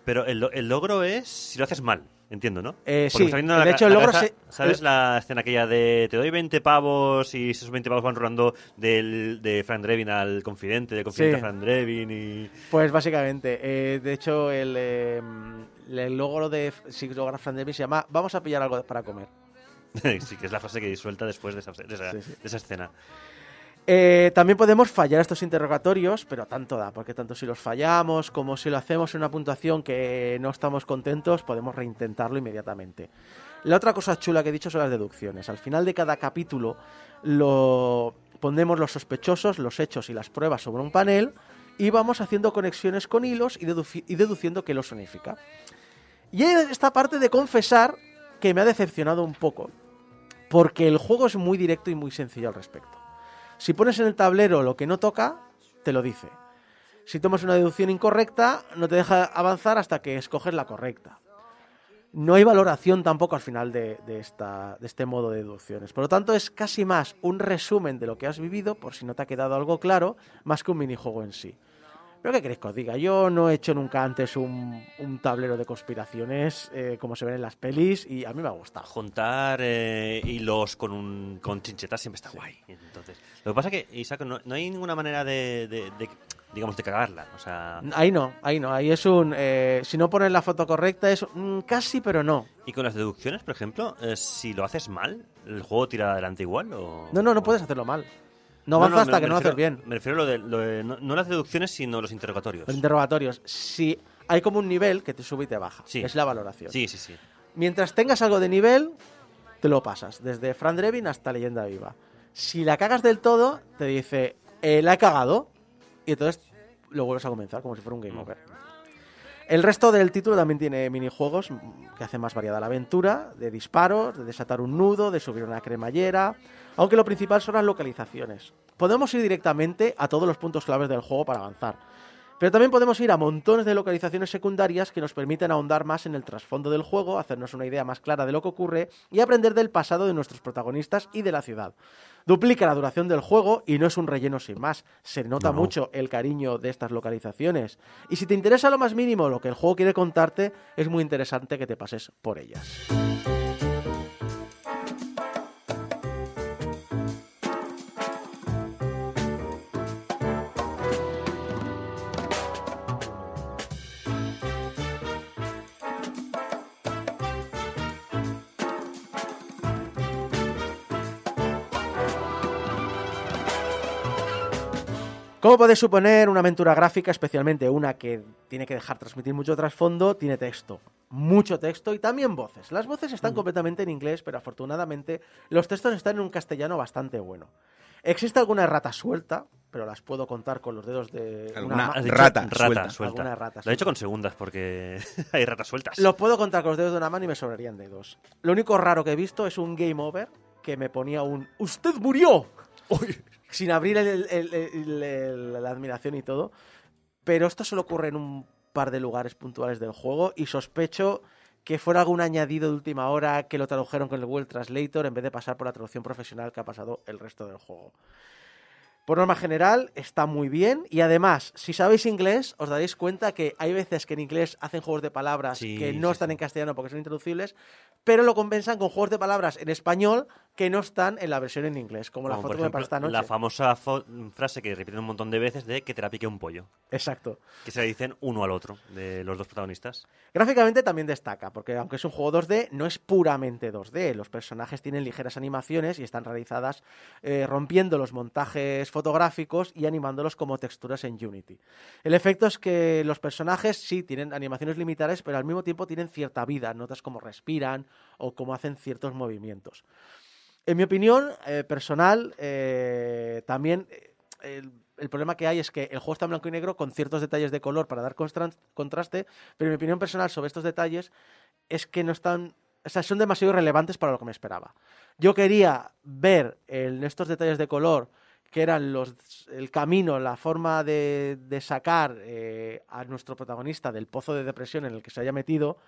Pero el, lo- el logro es si lo haces mal, entiendo, ¿no? Eh, sí, la de hecho, el logro cabeza, se- ¿Sabes la escena aquella de te doy 20 pavos y esos 20 pavos van rolando del, de Frank Drebin al confidente, de confidente Sí. a Frank Drebin y... Pues básicamente, eh, de hecho, el, eh, el logro de si logra Fran Drebin se llama Vamos a pillar algo para comer. [LAUGHS] sí, que es la frase que suelta después de esa, de esa- Sí, sí. de esa escena. Eh, también podemos fallar estos interrogatorios, pero tanto da, porque tanto si los fallamos como si lo hacemos en una puntuación que no estamos contentos, podemos reintentarlo inmediatamente. La otra cosa chula que he dicho son las deducciones. Al final de cada capítulo lo ponemos los sospechosos, los hechos y las pruebas sobre un panel y vamos haciendo conexiones con hilos y, y deduciendo qué los unifica. Y esta parte de confesar que me ha decepcionado un poco, porque el juego es muy directo y muy sencillo al respecto. Si pones en el tablero lo que no toca, te lo dice. Si tomas una deducción incorrecta, no te deja avanzar hasta que escoges la correcta. no hay valoración tampoco al final de, este modo de deducciones. Por lo tanto, es casi más un resumen de lo que has vivido, por si no te ha quedado algo claro, más que un minijuego en sí. Pero ¿qué queréis que os diga? Yo no he hecho nunca antes un, un tablero de conspiraciones eh, como se ven en las pelis y a mí me ha gustado. Juntar eh, hilos con, un, con chinchetas siempre está guay. Entonces, lo que pasa es que, Isaac, no, no hay ninguna manera de, de- de, digamos, de cagarla. O sea, Ahí no, ahí no, ahí es un... eh, si no pones la foto correcta es un casi pero no. y con las deducciones, por ejemplo, eh, si lo haces mal, ¿el juego tira adelante igual? O... No, no, no puedes hacerlo mal. No avanza hasta me- que me no lo haces bien. Me refiero a lo de, lo de- no, no las deducciones, sino los interrogatorios. Los interrogatorios. Si hay como un nivel que te sube y te baja. Sí. Es la valoración. Sí, sí, sí. Mientras tengas algo de nivel, te lo pasas. Desde Fran Drebin hasta Leyenda Viva. Si la cagas del todo, te dice, eh, la he cagado. Y entonces lo vuelves a comenzar como si fuera un game over. El resto del título también tiene minijuegos mm, que hacen más variada la aventura, de disparos, de desatar un nudo, de subir una cremallera, aunque lo principal son las localizaciones. Podemos ir directamente a todos los puntos claves del juego para avanzar, pero también podemos ir a montones de localizaciones secundarias que nos permiten ahondar más en el trasfondo del juego, hacernos una idea más clara de lo que ocurre y aprender del pasado de nuestros protagonistas y de la ciudad. Duplica la duración del juego y no es un relleno sin más. Se nota No, no. mucho el cariño de estas localizaciones. Y si te interesa lo más mínimo lo que el juego quiere contarte, es muy interesante que te pases por ellas. Como podéis suponer, una aventura gráfica, especialmente una que tiene que dejar transmitir mucho trasfondo, tiene texto. Mucho texto y también voces. Las voces están completamente en inglés, pero afortunadamente los textos están en un castellano bastante bueno. Existe alguna errata suelta, pero las puedo contar con los dedos de Alguna una Rata rata suelta. suelta. Alguna rata Lo he hecho con segundas porque [LAUGHS] hay ratas sueltas. Lo puedo contar con los dedos de una mano y me sobrarían dedos. Lo único raro que he visto es un game over que me ponía un ¡Usted murió! Sin abrir el- la admiración y todo. Pero esto solo ocurre en un par de lugares puntuales del juego y sospecho que fuera algún añadido de última hora que lo tradujeron con el Google Translator en vez de pasar por la traducción profesional que ha pasado el resto del juego. Por norma general, está muy bien. Y además, si sabéis inglés, os daréis cuenta que hay veces que en inglés hacen juegos de palabras Sí, que no sí, están sí. en castellano porque son intraducibles, pero lo compensan con juegos de palabras en español que no están en la versión en inglés, como, la Como, foto por que me ejemplo, esta noche. La famosa frase que repiten un montón de veces de que te la pique un pollo. Exacto. Que se la dicen uno al otro, de los dos protagonistas. Gráficamente también destaca, porque aunque es un juego 2D, no es puramente 2D. Los personajes tienen ligeras animaciones y están realizadas eh, rompiendo los montajes fotográficos y animándolos como texturas en Unity. El efecto es que los personajes sí tienen animaciones limitadas, pero al mismo tiempo tienen cierta vida. Notas cómo respiran o cómo hacen ciertos movimientos. En mi opinión eh, personal, eh, también eh, el, el problema que hay es que el juego está en blanco y negro con ciertos detalles de color para dar contraste, pero mi opinión personal sobre estos detalles es que no están, o sea, son demasiado irrelevantes para lo que me esperaba. Yo quería ver en estos detalles de color que eran los, el camino, la forma de, de sacar eh, a nuestro protagonista del pozo de depresión en el que se haya metido,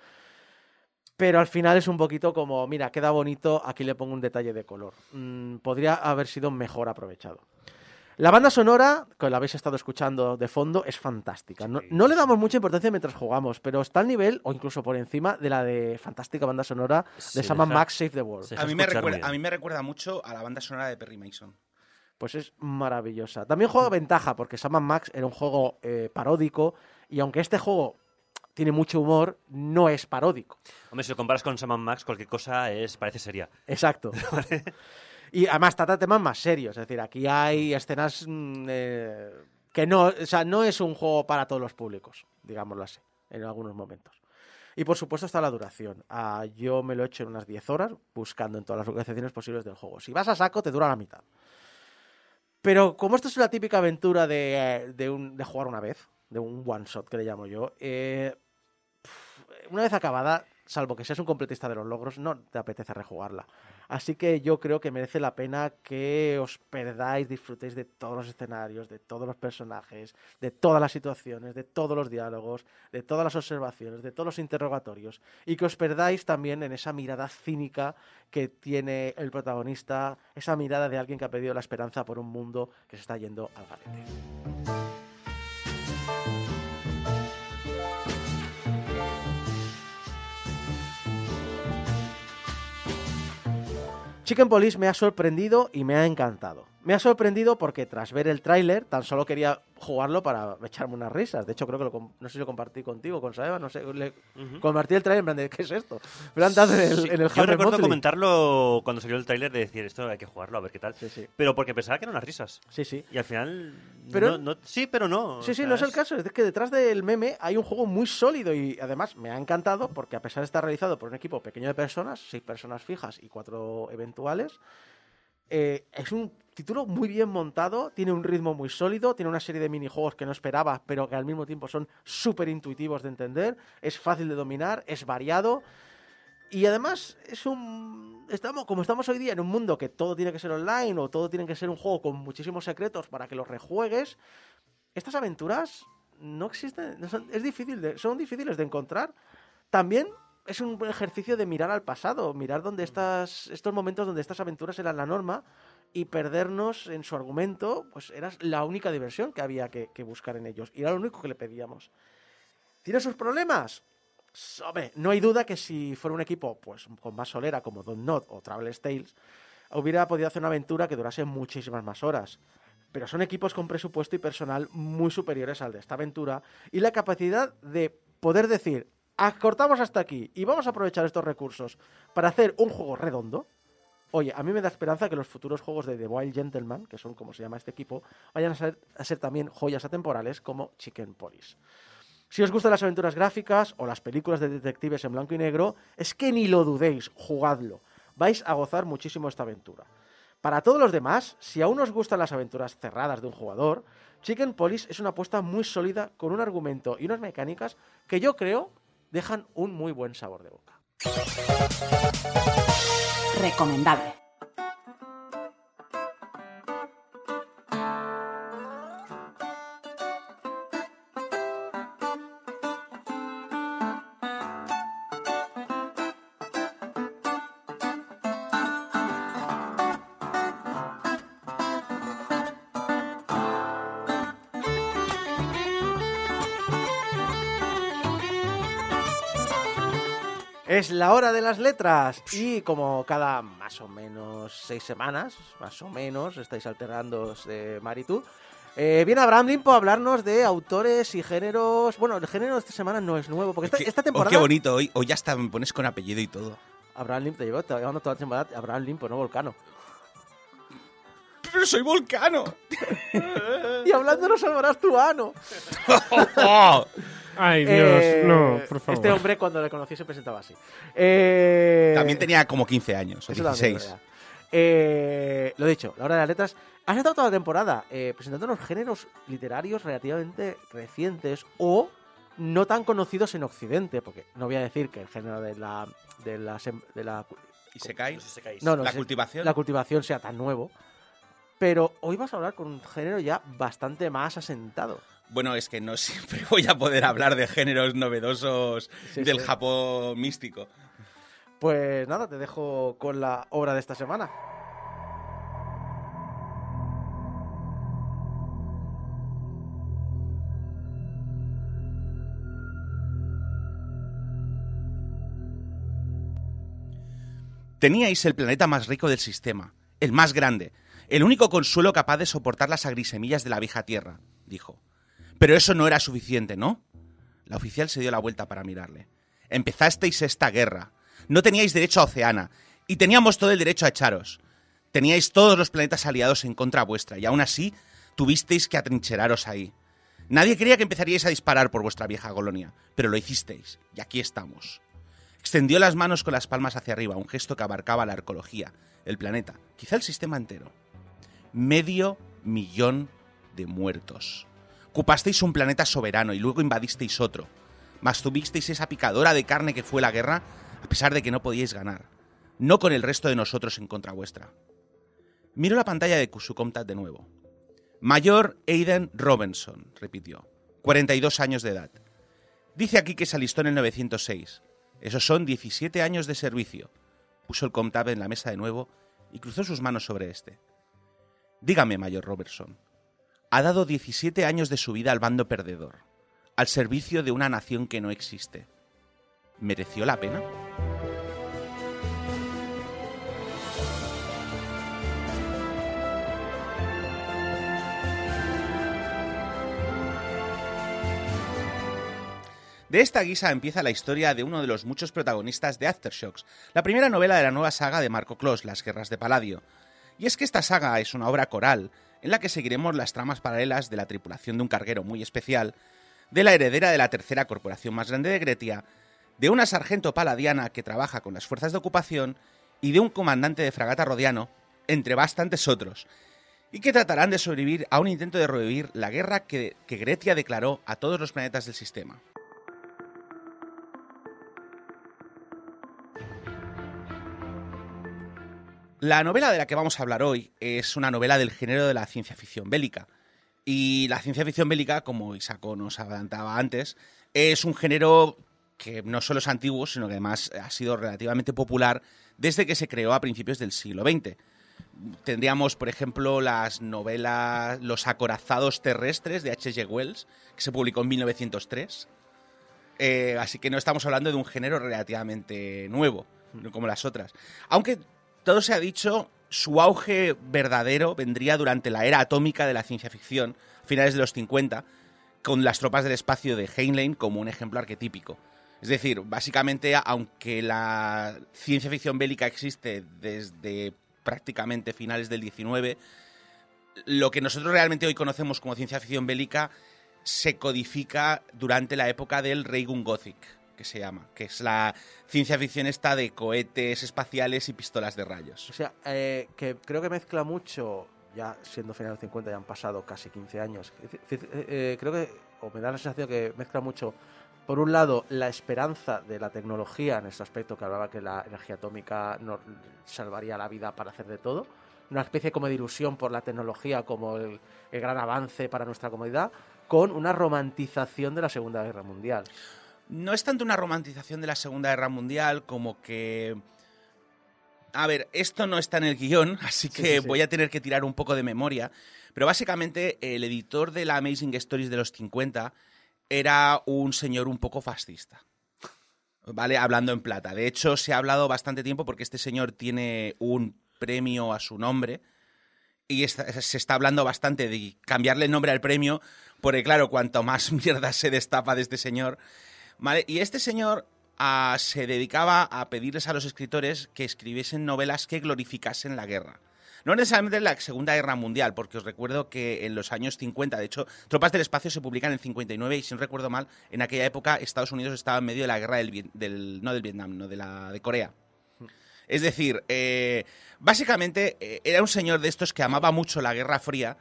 pero al final es un poquito como, mira, queda bonito, aquí le pongo un detalle de color. Mm, podría haber sido mejor aprovechado. La banda sonora, que la habéis estado escuchando de fondo, es fantástica. No, no le damos mucha importancia mientras jugamos, pero está al nivel, o incluso por encima, de la de fantástica banda sonora de Sam and deja- Max Save the World. A mí, me recuerda, a bien. mí me recuerda mucho a la banda sonora de Perry Mason. Pues es maravillosa. También juega [LAUGHS] ventaja, porque Sam and Max era un juego eh, paródico, y aunque este juego tiene mucho humor, no es paródico. Hombre, si lo comparas con Sam Max, cualquier cosa es parece seria. Exacto. [LAUGHS] y además trata temas más serios. Es decir, aquí hay escenas mm, eh, que no, o sea, no es un juego para todos los públicos, digámoslo así, en algunos momentos. Y por supuesto está la duración. Ah, yo me lo he hecho en unas 10 horas, buscando en todas las localizaciones posibles del juego. Si vas a saco, te dura la mitad. Pero como esto es una típica aventura de, eh, de, un- de jugar una vez, de un one shot que le llamo yo, eh, una vez acabada salvo que seas un completista de los logros, no te apetece rejugarla. Así que yo creo que merece la pena que os perdáis, disfrutéis de todos los escenarios, de todos los personajes, de todas las situaciones, de todos los diálogos, de todas las observaciones, de todos los interrogatorios, y que os perdáis también en esa mirada cínica que tiene el protagonista, esa mirada de alguien que ha perdido la esperanza por un mundo que se está yendo al garete. Chicken Police me ha sorprendido y me ha encantado. Me ha sorprendido porque tras ver el tráiler tan solo quería jugarlo para echarme unas risas. De hecho, creo que lo, no sé si lo compartí contigo, con Saeva, no sé. Le, Compartí el tráiler en plan de, ¿qué es esto? Me lo han dado en el, en el Yo recuerdo comentarlo cuando salió el tráiler de decir esto hay que jugarlo a ver qué tal. Sí, sí. Pero porque pensaba que eran unas risas. Sí, sí. Y al final. Pero- no- no- sí, pero no. Sí, sí, no es el caso. Es que detrás del meme hay un juego muy sólido y además me ha encantado porque a pesar de estar realizado por un equipo pequeño de personas, seis personas fijas y cuatro eventuales, eh, es un título muy bien montado, tiene un ritmo muy sólido, tiene una serie de minijuegos que no esperaba, pero que al mismo tiempo son súper intuitivos de entender, es fácil de dominar, es variado. Y además es un estamos como estamos hoy día en un mundo que todo tiene que ser online o todo tiene que ser un juego con muchísimos secretos para que los rejuegues. Estas aventuras no existen, no son, es difícil de- son difíciles de encontrar. También es un ejercicio de mirar al pasado, mirar donde estas, estos momentos donde estas aventuras eran la norma y perdernos en su argumento, pues era la única diversión que había que, buscar en ellos. Y era lo único que le pedíamos. ¿Tiene sus problemas? No hay duda que si fuera un equipo pues con más solera como Don't Not o Travel Tales, hubiera podido hacer una aventura que durase muchísimas más horas. Pero son equipos con presupuesto y personal muy superiores al de esta aventura y la capacidad de poder decir, acortamos hasta aquí y vamos a aprovechar estos recursos para hacer un juego redondo. Oye, a mí me da esperanza que los futuros juegos de The Wild Gentleman, que son como se llama este equipo, vayan a ser, también joyas atemporales como Chicken Police. Si os gustan las aventuras gráficas o las películas de detectives en blanco y negro, es que ni lo dudéis, jugadlo. Vais a gozar muchísimo esta aventura. Para todos los demás, si aún os gustan las aventuras cerradas de un jugador, Chicken Police es una apuesta muy sólida con un argumento y unas mecánicas que yo creo dejan un muy buen sabor de boca. Recomendable. Es la hora de las letras y como cada más o menos seis semanas, más o menos, estáis alternando de Maritu, eh, viene Abraham Limpo a hablarnos de autores y géneros. Bueno, el género de esta semana no es nuevo, porque esta, esta oh, temporada... qué bonito, hoy, hoy ya hasta me pones con apellido y todo. Abraham Limpo, te llevo, te llevando toda la temporada Abraham Limpo, no Volcano. Pero soy volcano. [LAUGHS] Y hablando no salvarás tu ano. [LAUGHS] Ay, Dios, Eh, no, por favor. Este hombre cuando le conocí se presentaba así. Eh, También tenía como 15 años, o Eso también es 16. verdad. Eh, lo dicho, la hora de las letras. Has estado toda la temporada eh, presentándonos géneros literarios relativamente recientes o no tan conocidos en Occidente, porque no voy a decir que el género de la de la, de la ¿Y se cae? No no, no, ¿La se- cultivación? la cultivación sea tan nuevo, pero hoy vas a hablar con un género ya bastante más asentado. Bueno, es que no [LAUGHS] siempre voy a poder hablar de géneros novedosos Sí, del sí. Japón místico. Pues nada, te dejo con la obra de esta semana. Teníais el planeta más rico del sistema, el más grande, el único consuelo capaz de soportar las agrisemillas de la vieja tierra, dijo. Pero eso no era suficiente, ¿no? La oficial se dio la vuelta para mirarle. Empezasteis esta guerra. No teníais derecho a Oceana, y teníamos todo el derecho a echaros. Teníais todos los planetas aliados en contra vuestra, y aún así tuvisteis que atrincheraros ahí. Nadie creía que empezaríais a disparar por vuestra vieja colonia, pero lo hicisteis, y aquí estamos. Extendió las manos con las palmas hacia arriba, un gesto que abarcaba la arqueología, el planeta, quizá el sistema entero. Medio millón de muertos. Ocupasteis un planeta soberano y luego invadisteis otro. mas tuvisteis esa picadora de carne que fue la guerra, a pesar de que no podíais ganar, no con el resto de nosotros en contra vuestra. Miro la pantalla de su Comtat de nuevo. Mayor Aiden Robinson, repitió, 42 años de edad. Dice aquí que se alistó en el 906. Esos son 17 años de servicio. Puso el Comtab en la mesa de nuevo y cruzó sus manos sobre este. Dígame, Mayor Robertson, ha dado 17 años de su vida al bando perdedor, al servicio de una nación que no existe. ¿Mereció la pena? De esta guisa empieza la historia de uno de los muchos protagonistas de Aftershocks, la primera novela de la nueva saga de Marco Clos, Las Guerras de Palladio. Y es que esta saga es una obra coral, en la que seguiremos las tramas paralelas de la tripulación de un carguero muy especial, de la heredera de la tercera corporación más grande de Gretia, de una sargento paladiana que trabaja con las fuerzas de ocupación y de un comandante de fragata rodiano, entre bastantes otros, y que tratarán de sobrevivir a un intento de revivir la guerra que, que Gretia declaró a todos los planetas del sistema. La novela de la que vamos a hablar hoy es una novela del género de la ciencia ficción bélica. Y la ciencia ficción bélica, como Isaco nos adelantaba antes, es un género que no solo es antiguo, sino que además ha sido relativamente popular desde que se creó a principios del siglo XX. Tendríamos, por ejemplo, las novelas Los acorazados terrestres de H.G. Wells, que se publicó en 1903. Eh, así que no estamos hablando de un género relativamente nuevo, como las otras. Aunque todo se ha dicho, su auge verdadero vendría durante la era atómica de la ciencia ficción, finales de los 50, con las tropas del espacio de Heinlein como un ejemplo arquetípico. Es decir, básicamente, aunque la ciencia ficción bélica existe desde prácticamente finales del 19, lo que nosotros realmente hoy conocemos como ciencia ficción bélica se codifica durante la época del Reigun Gothic, que se llama, que es la ciencia ficción esta de cohetes espaciales y pistolas de rayos. O sea, eh, que creo que mezcla mucho, ya siendo final 50, ya han pasado casi 15 años. Eh, creo que, o me da la sensación que mezcla mucho, por un lado, la esperanza de la tecnología en este aspecto, que hablaba que la energía atómica nos salvaría la vida para hacer de todo. Una especie como de ilusión por la tecnología como el, el gran avance para nuestra comodidad, con una romantización de la Segunda Guerra Mundial no es tanto una romantización de la Segunda Guerra Mundial como que... A ver, esto no está en el guion, [LAUGHS] así que Sí, sí, sí. voy a tener que tirar un poco de memoria. Pero básicamente el editor de la Amazing Stories de los 50 era un señor un poco fascista. ¿Vale? Hablando en plata. De hecho, se ha hablado bastante tiempo porque este señor tiene un premio a su nombre. Y está- se está hablando bastante de cambiarle el nombre al premio, porque claro, cuanto más [LAUGHS] mierda se destapa de este señor, Y este señor ah, se dedicaba a pedirles a los escritores que escribiesen novelas que glorificasen la guerra. No necesariamente la Segunda Guerra Mundial, porque os recuerdo que en los años 50, de hecho, Tropas del Espacio se publican en 59 y si no recuerdo mal, en aquella época Estados Unidos estaba en medio de la guerra del- no del Vietnam, no de la de Corea. Es decir, eh, básicamente eh, era un señor de estos que amaba mucho la Guerra Fría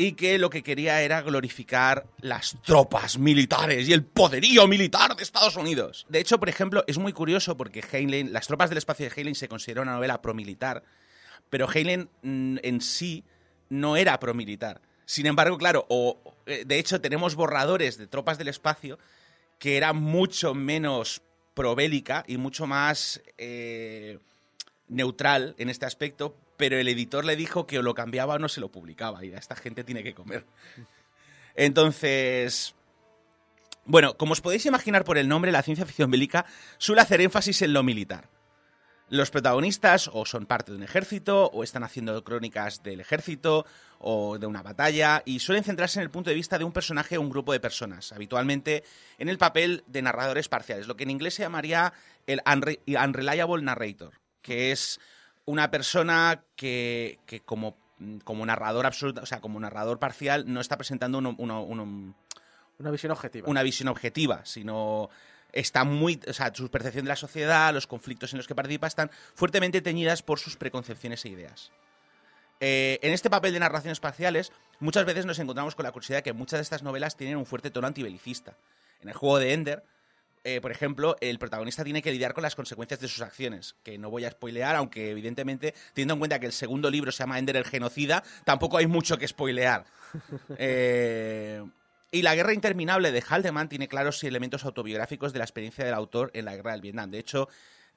y que lo que quería era glorificar las tropas militares y el poderío militar de Estados Unidos. De hecho, por ejemplo, es muy curioso porque Heinlein, las tropas del espacio de Heinlein se considera una novela promilitar, pero Heinlein mm, en sí no era promilitar. Sin embargo, claro, o, eh, de hecho tenemos borradores de tropas del espacio que era mucho menos probélica y mucho más eh, neutral en este aspecto, pero el editor le dijo que o lo cambiaba o no se lo publicaba y esta gente tiene que comer. Entonces, bueno, como os podéis imaginar por el nombre, la ciencia ficción bélica suele hacer énfasis en lo militar. Los protagonistas o son parte de un ejército o están haciendo crónicas del ejército o de una batalla y suelen centrarse en el punto de vista de un personaje o un grupo de personas, habitualmente en el papel de narradores parciales, lo que en inglés se llamaría el unre- unreliable narrator, que es una persona que, que como, como narrador absoluto, o sea, como narrador parcial, no está presentando uno- uno- uno- Una visión objetiva. una visión objetiva, sino está muy, o sea, su percepción de la sociedad, los conflictos en los que participa están fuertemente teñidas por sus preconcepciones e ideas. Eh, en este papel de narraciones parciales, muchas veces nos encontramos con la curiosidad de que muchas de estas novelas tienen un fuerte tono antibelicista. En el juego de Ender, eh, por ejemplo, el protagonista tiene que lidiar con las consecuencias de sus acciones, que no voy a spoilear, aunque evidentemente, teniendo en cuenta que el segundo libro se llama Ender el genocida, tampoco hay mucho que spoilear. [LAUGHS] Eh, y la guerra interminable de Haldeman tiene claros elementos autobiográficos de la experiencia del autor en la guerra del Vietnam. De hecho,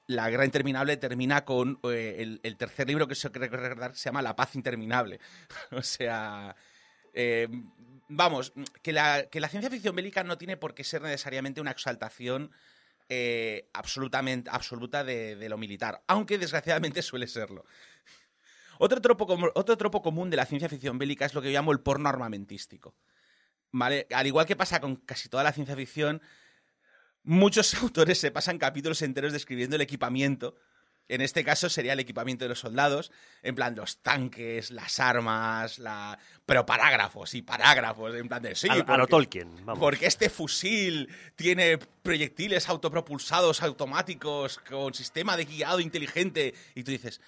la guerra interminable termina con eh, el, el tercer libro que se creo recordar se llama La paz interminable. [LAUGHS] o sea, vamos, que la, que la ciencia ficción bélica no tiene por qué ser necesariamente una exaltación eh, absolutamente, absoluta de, de lo militar, aunque desgraciadamente [LAUGHS] suele serlo. Otro tropo, otro tropo común de la ciencia ficción bélica es lo que yo llamo el porno armamentístico. ¿Vale? Al igual que pasa con casi toda la ciencia ficción, muchos [LAUGHS] autores se pasan capítulos enteros describiendo el equipamiento. En este caso sería el equipamiento de los soldados, en plan los tanques, las armas, la... pero parágrafos y parágrafos, en plan de sí, a, a lo porque- Tolkien, vamos. porque este fusil tiene proyectiles autopropulsados automáticos con sistema de guiado inteligente. Y tú dices,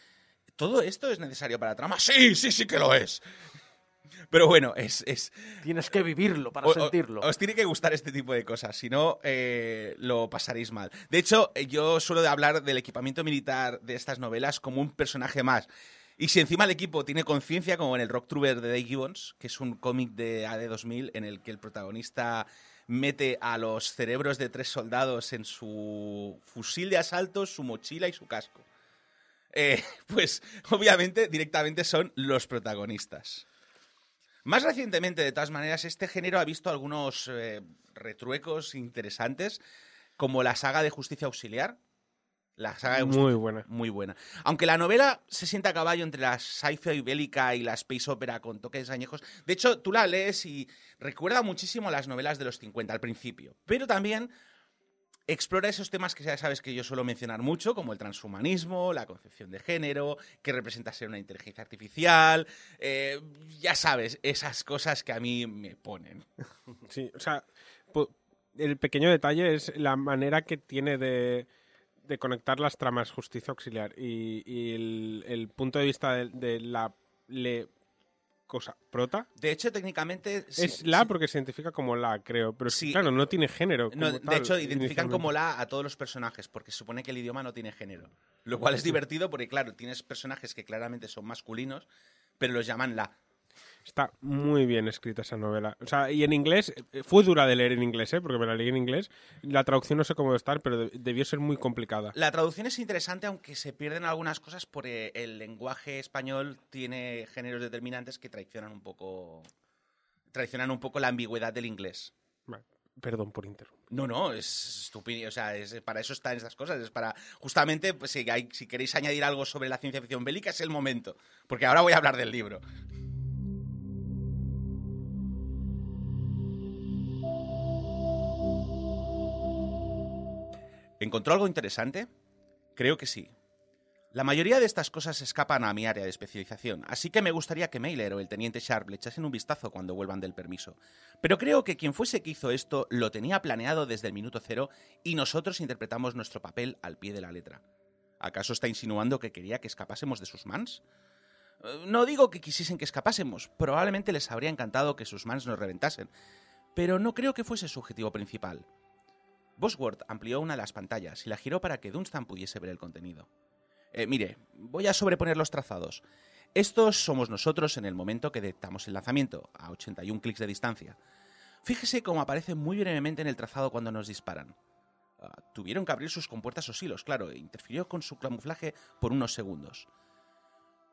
¿todo esto es necesario para la trama? Sí, sí, sí que lo es. Pero bueno, es, es, Tienes que vivirlo para o- sentirlo. Os tiene que gustar este tipo de cosas, si no, eh, lo pasaréis mal. De hecho, eh, yo suelo hablar del equipamiento militar de estas novelas como un personaje más. Y si encima el equipo tiene conciencia, como en el Rock Trooper de Dave Gibbons, que es un cómic de AD2000 en el que el protagonista mete a los cerebros de tres soldados en su fusil de asalto, su mochila y su casco. Eh, [LAUGHS] pues obviamente directamente son los protagonistas. Más recientemente, de todas maneras, este género ha visto algunos eh, retruecos interesantes, como la saga de Justicia Auxiliar. La saga de Justicia Muy buena. muy buena. Aunque la novela se sienta a caballo entre la sci-fi bélica y la space opera con toques añejos. De hecho, tú la lees y recuerda muchísimo a las novelas de los 50 al principio. Pero también explora esos temas que ya sabes que yo suelo mencionar mucho, como el transhumanismo, la concepción de género, qué representa ser una inteligencia artificial. eh, ya sabes, esas cosas que a mí me ponen. [LAUGHS] Sí, o sea, el pequeño detalle es la manera que tiene de, conectar las tramas justicia auxiliar y, el punto de vista de, de la le, cosa prota De hecho, técnicamente... sí, es la sí. porque se identifica como la, creo, pero Sí. claro, no tiene género. No, de tal, hecho, identifican como la a todos los personajes, porque se supone que el idioma no tiene género. Lo cual es divertido porque, claro, tienes personajes que claramente son masculinos, pero los llaman la. Está muy bien escrita esa novela. O sea, y en inglés, eh, fue dura de leer en inglés, ¿eh? porque me la leí en inglés. La traducción no sé cómo estar, pero de- debió ser muy complicada. La traducción es interesante, aunque se pierden algunas cosas porque el lenguaje español tiene géneros determinantes que traicionan un poco. traicionan un poco la ambigüedad del inglés. Vale, Perdón por interrumpir. No, no, es estúpido. O sea, es, para eso están estas cosas. Es para. Justamente, pues, si, hay- si queréis añadir algo sobre la ciencia ficción bélica, es el momento. Porque ahora voy a hablar del libro. ¿Encontró algo interesante? Creo que sí. La mayoría de estas cosas escapan a mi área de especialización, así que me gustaría que Mailer o el teniente Sharp le echasen un vistazo cuando vuelvan del permiso. Pero creo que quien fuese que hizo esto lo tenía planeado desde el minuto cero y nosotros interpretamos nuestro papel al pie de la letra. ¿Acaso está insinuando que quería que escapásemos de sus mans? Eh, No digo que quisiesen que escapásemos, probablemente les habría encantado que sus mans nos reventasen, pero no creo que fuese su objetivo principal. Bosworth amplió una de las pantallas y la giró para que Dunstan pudiese ver el contenido. Eh, mire, voy a sobreponer los trazados. Estos somos nosotros en el momento que detectamos el lanzamiento, a 81 clics de distancia. Fíjese cómo aparece muy brevemente en el trazado cuando nos disparan. Ah, tuvieron que abrir sus compuertas o claro, e interfirió con su camuflaje por unos segundos.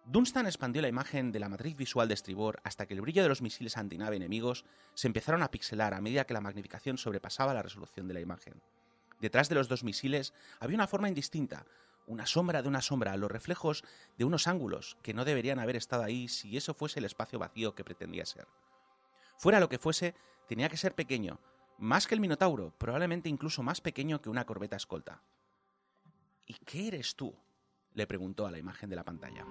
Dunstan expandió la imagen de la matriz visual de estribor hasta que el brillo de los misiles antinave enemigos se empezaron a pixelar a medida que la magnificación sobrepasaba la resolución de la imagen. Detrás de los dos misiles había una forma indistinta, una sombra de una sombra, los reflejos de unos ángulos que no deberían haber estado ahí si eso fuese el espacio vacío que pretendía ser. Fuera lo que fuese, tenía que ser pequeño, más que el Minotauro, probablemente incluso más pequeño que una corbeta escolta. ¿Y qué eres tú? le preguntó a la imagen de la pantalla.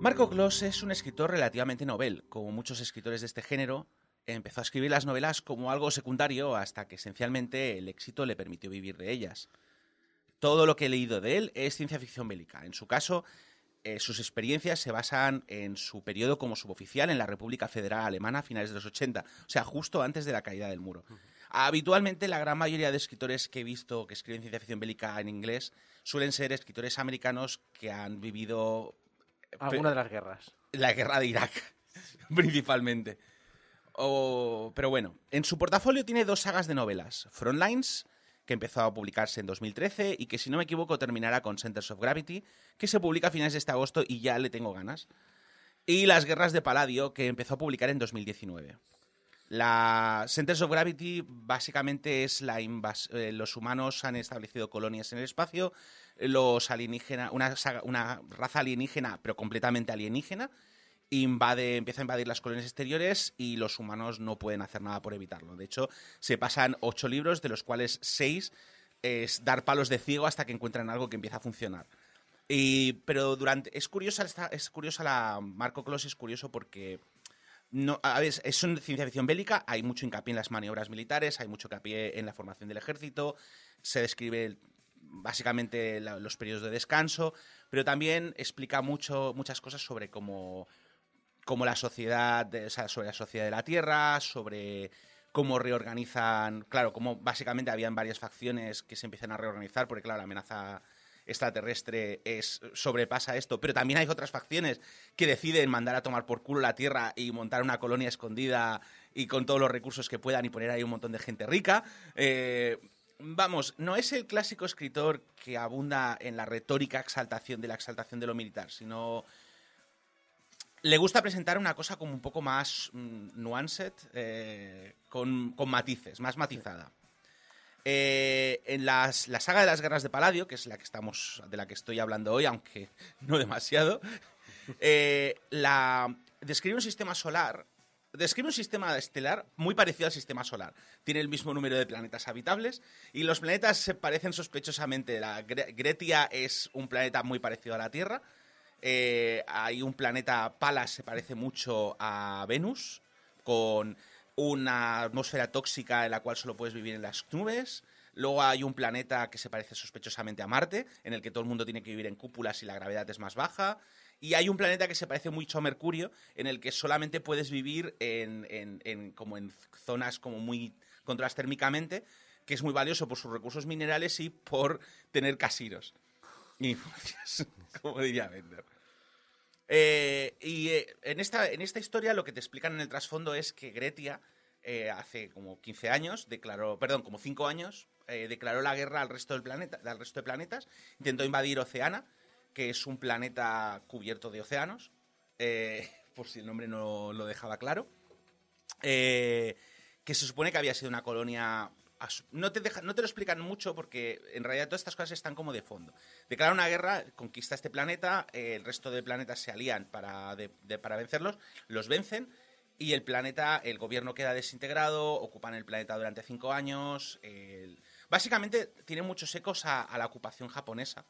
Marco Kloss es un escritor relativamente novel. Como muchos escritores de este género, empezó a escribir las novelas como algo secundario hasta que esencialmente el éxito le permitió vivir de ellas. Todo lo que he leído de él es ciencia ficción bélica. En su caso, eh, sus experiencias se basan en su periodo como suboficial en la República Federal Alemana a finales de los 80, o sea, justo antes de la caída del muro. Habitualmente, la gran mayoría de escritores que he visto que escriben ciencia ficción bélica en inglés suelen ser escritores americanos que han vivido Alguna de las guerras. la guerra de Irak, [LAUGHS] principalmente. O- pero bueno, en su portafolio tiene dos sagas de novelas. Frontlines, que empezó a publicarse en 2013 y que, si no me equivoco, terminará con Centers of Gravity, que se publica a finales de este agosto y ya le tengo ganas. Y Las Guerras de Paladio, que empezó a publicar en 2019. La Centers of Gravity básicamente es la invas- eh, los humanos han establecido colonias en el espacio, los alienígenas, una, una raza alienígena, pero completamente alienígena, invade, empieza a invadir las colonias exteriores y los humanos no pueden hacer nada por evitarlo. De hecho, se pasan ocho libros, de los cuales seis es dar palos de ciego hasta que encuentran algo que empieza a funcionar. Y, pero durante es curiosa es curiosa la Marco Close es curioso porque no, a ver, es una ciencia ficción bélica, hay mucho hincapié en las maniobras militares, hay mucho hincapié en la formación del ejército, se describe básicamente los periodos de descanso, pero también explica mucho, muchas cosas sobre cómo, cómo la sociedad, de- sobre la sociedad de la Tierra, sobre cómo reorganizan, claro, cómo básicamente habían varias facciones que se empiezan a reorganizar, porque claro, la amenaza extraterrestre es, sobrepasa esto, pero también hay otras facciones que deciden mandar a tomar por culo la Tierra y montar una colonia escondida y con todos los recursos que puedan y poner ahí un montón de gente rica. Eh, vamos, no es el clásico escritor que abunda en la retórica exaltación de la exaltación de lo militar, sino le gusta presentar una cosa como un poco más mm, nuanced, eh, con, con matices, más matizada. Eh, en las- la saga de las guerras de Paladio, que es la que estamos, de la que estoy hablando hoy, aunque [LAUGHS] no demasiado, eh, la, describe un sistema solar, describe un sistema estelar muy parecido al sistema solar. Tiene el mismo número de planetas habitables y los planetas se parecen sospechosamente. La Gre- Gretia es un planeta muy parecido a la Tierra. Eh, hay un planeta Palas, se parece mucho a Venus, con una atmósfera tóxica en la cual solo puedes vivir en las nubes. Luego hay un planeta que se parece sospechosamente a Marte, en el que todo el mundo tiene que vivir en cúpulas y la gravedad es más baja. Y hay un planeta que se parece mucho a Mercurio, en el que solamente puedes vivir en, en- como en zonas como muy controladas térmicamente, que es muy valioso por sus recursos minerales y por tener casinos. Y, [LAUGHS] como diría Bender. Eh, y eh, en, esta, en esta historia lo que te explican en el trasfondo es que Gretia eh, hace como 15 años declaró, perdón, como 5 años, declaró la guerra al resto del planeta, al resto de planetas, intentó invadir Oceana, que es un planeta cubierto de océanos, eh, [LAUGHS] por si el nombre no lo dejaba claro, eh, que se supone que había sido una colonia... No te, lo explican mucho porque en realidad todas estas cosas están como de fondo. Declara una guerra, conquista este planeta, eh, el resto de planetas se alían para, para vencerlos, los vencen y el planeta, el gobierno queda desintegrado, ocupan el planeta durante cinco años. Básicamente tiene muchos ecos a la ocupación japonesa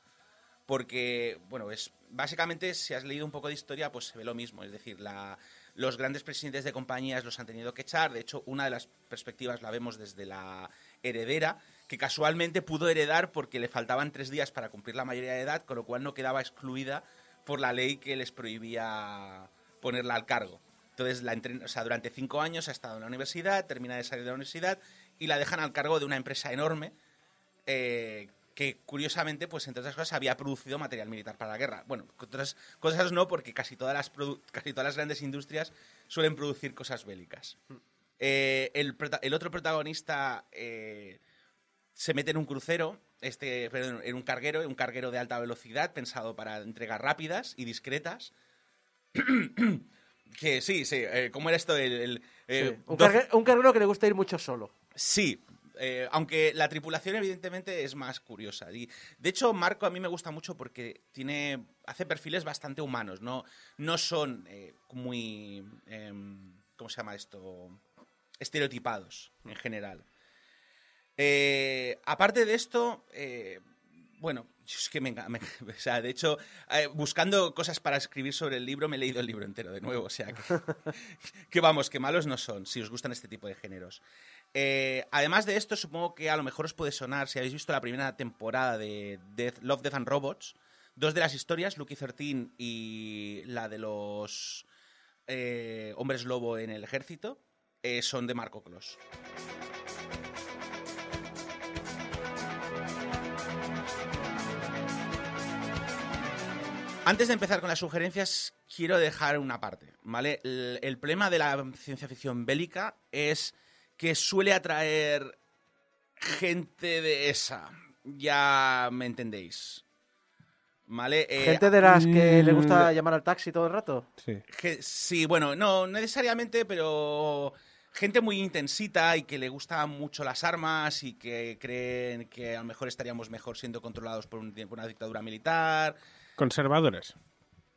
porque, bueno, es básicamente si has leído un poco de historia, pues se ve lo mismo. Es decir, la- los grandes presidentes de compañías los han tenido que echar. De hecho, una de las perspectivas la vemos desde la heredera, que casualmente pudo heredar porque le faltaban tres días para cumplir la mayoría de edad, con lo cual no quedaba excluida por la ley que les prohibía ponerla al cargo. Entonces, la entren- o sea, durante cinco años ha estado en la universidad, termina de salir de la universidad y la dejan al cargo de una empresa enorme eh, que curiosamente, pues entre otras cosas, había producido material militar para la guerra. Bueno, otras cosas no, porque casi todas las, casi todas las grandes industrias suelen producir cosas bélicas. Eh, el, el otro protagonista eh, se mete en un crucero, este, perdón, en un carguero, un carguero de alta velocidad pensado para entregas rápidas y discretas. [COUGHS] que sí, sí, eh, ¿cómo era esto? El, el, eh, Sí. Un, doce- cargue- un carguero que le gusta ir mucho solo. Sí, eh, aunque la tripulación evidentemente es más curiosa. Y, de hecho, Marco a mí me gusta mucho porque tiene hace perfiles bastante humanos, no, no son eh, muy... em, ¿Cómo se llama esto? Estereotipados, en general. Eh, aparte de esto, eh, bueno, es que me, me- [LAUGHS] o sea, de hecho, eh, buscando cosas para escribir sobre el libro, me he leído el libro entero de nuevo, o sea, que, [LAUGHS] que vamos, que malos no son, si os gustan este tipo de géneros. Eh, además de esto, supongo que a lo mejor os puede sonar, si habéis visto la primera temporada de Love, Death and Robots, Dos de las historias, Lucky 13 y la de los eh, hombres lobo en el ejército, eh, son de Marco Clos. Antes de empezar con las sugerencias, quiero dejar una parte, ¿vale? El, el problema de la ciencia ficción bélica es que suele atraer gente de esa. Ya me entendéis. ¿Vale? Eh, Gente de las que le gusta mm, llamar al taxi todo el rato. Sí. sí, bueno, no necesariamente, pero gente muy intensita y que le gustan mucho las armas y que creen que a lo mejor estaríamos mejor siendo controlados por, un- por una dictadura militar. Conservadores.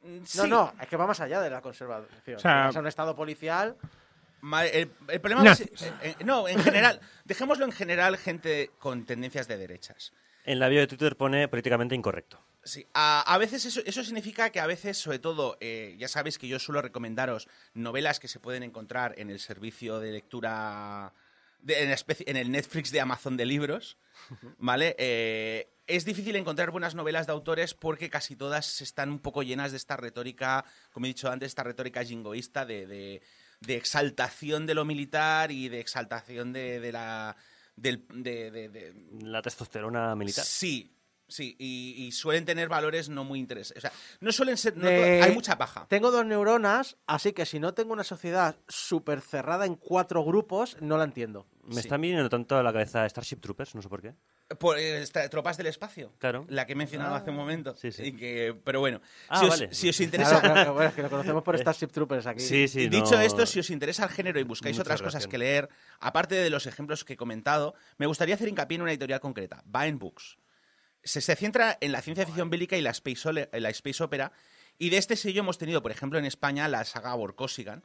Mm, No, no, es que va más allá de la conservación. O sea- Vas a un estado policial. El, el problema es, eh, no, en general, [LAUGHS] dejémoslo en general gente con tendencias de derechas. En la bio de Twitter pone políticamente incorrecto. Sí, a, a veces eso, eso significa que a veces, sobre todo, eh, ya sabéis que yo suelo recomendaros novelas que se pueden encontrar en el servicio de lectura, de- en, la especie- en el Netflix de Amazon de libros, ¿vale? Eh, es difícil encontrar buenas novelas de autores porque casi todas están un poco llenas de esta retórica, como he dicho antes, esta retórica jingoísta de, de- de exaltación de lo militar y de exaltación de, de la... Del, de- de- de- La testosterona militar. Sí, sí, y, y suelen tener valores no muy interesantes. O sea, no suelen ser. no Eh, hay mucha paja. Tengo dos neuronas, así que si no tengo una sociedad súper cerrada en cuatro grupos, no la entiendo. Me Sí. está viniendo tanto a la cabeza Starship Troopers, no sé por qué. Por, eh, esta- tropas del espacio. Claro. La que he mencionado hace un momento. sí, sí. Y que, pero bueno, Ah, si, os, vale. si os Claro, interesa. claro, claro, [LAUGHS] bueno, es que lo conocemos por Starship Troopers aquí. Sí, sí. Y dicho no- esto, si os interesa el género y buscáis Mucha otras cosas que leer, aparte de los ejemplos que he comentado, me gustaría hacer hincapié en una editorial concreta, Vine Books. Se, se centra en la ciencia ficción bélica y la space, ole- la space opera, y de este sello hemos tenido, por ejemplo, en España, la saga Borkosigan,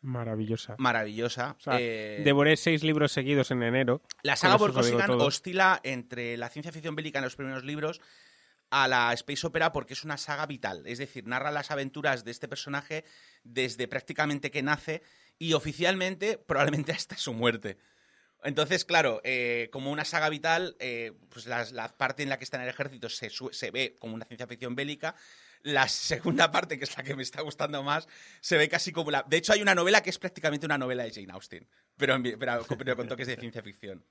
Maravillosa. maravillosa. O sea, eh, devoré seis libros seguidos en enero. La saga Borkosigan oscila entre la ciencia ficción bélica en los primeros libros a la space opera porque es una saga vital, es decir, narra las aventuras de este personaje desde prácticamente que nace y oficialmente probablemente hasta su muerte. Entonces, claro, eh, como una saga vital, eh, pues la, parte en la que está en el ejército se, se ve como una ciencia ficción bélica. La segunda parte, que es la que me está gustando más, se ve casi como la... De hecho, hay una novela que es prácticamente una novela de Jane Austen, pero, en pero- pero con toques de ciencia ficción.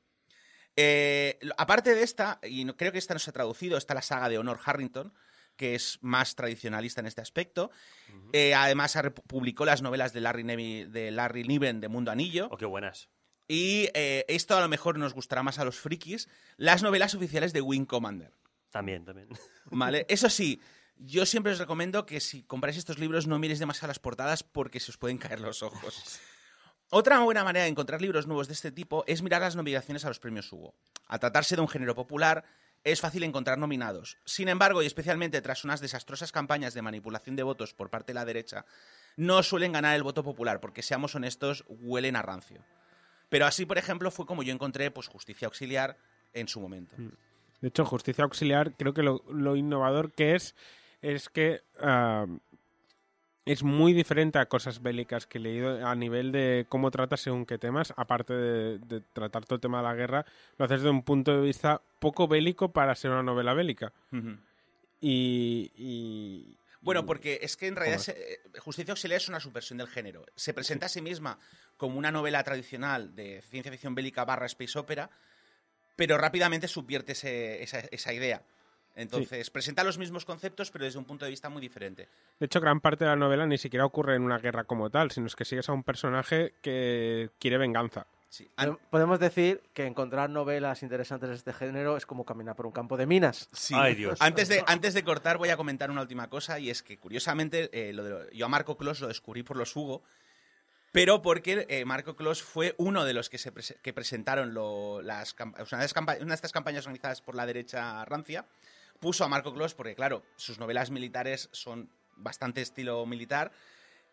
Eh, aparte de esta, y no- creo que esta no se ha traducido, está la saga de Honor Harrington, que es más tradicionalista en este aspecto. Eh, además, publicó las novelas de Larry, de Larry Niven de Mundo Anillo. Oh, qué buenas. Y eh, esto a lo mejor nos gustará más a los frikis, las novelas oficiales de Wing Commander. También, también. [LAUGHS] ¿Vale? Eso sí, yo siempre os recomiendo que si compráis estos libros no miréis demasiado las portadas porque se os pueden caer los ojos. [LAUGHS] Otra buena manera de encontrar libros nuevos de este tipo es mirar las nominaciones a los premios Hugo. Al tratarse de un género popular, es fácil encontrar nominados. Sin embargo, y especialmente tras unas desastrosas campañas de manipulación de votos por parte de la derecha, no suelen ganar el voto popular porque, seamos honestos, huelen a rancio. Pero así, por ejemplo, fue como yo encontré pues, Justicia Auxiliar en su momento. De hecho, Justicia Auxiliar, creo que lo, lo innovador que es, es que ah, es muy diferente a cosas bélicas que he leído a nivel de cómo trata según qué temas. Aparte de, de tratar todo el tema de la guerra, lo haces desde un punto de vista poco bélico para ser una novela bélica. Y. y- Bueno, porque es que en realidad se- eh, Justicia Auxiliar es una subversión del género. Se presenta a sí misma como una novela tradicional de ciencia ficción bélica barra space opera, pero rápidamente subvierte ese- esa, esa idea. Entonces, presenta los mismos conceptos, pero desde un punto de vista muy diferente. De hecho, gran parte de la novela ni siquiera ocurre en una guerra como tal, sino es que sigues a un personaje que quiere venganza. Sí. An- Podemos decir que encontrar novelas interesantes de este género es como caminar por un campo de minas. sí. Ay, Dios. Antes de, antes de cortar, voy a comentar una última cosa, y es que, curiosamente, eh, lo de- yo a Marco Clos lo descubrí por los Hugo, pero porque eh, Marco Clos fue uno de los que, se que presentaron lo- las, una, de una estas campañas organizadas por la derecha rancia, puso a Marco Clos porque, claro, sus novelas militares son bastante estilo militar,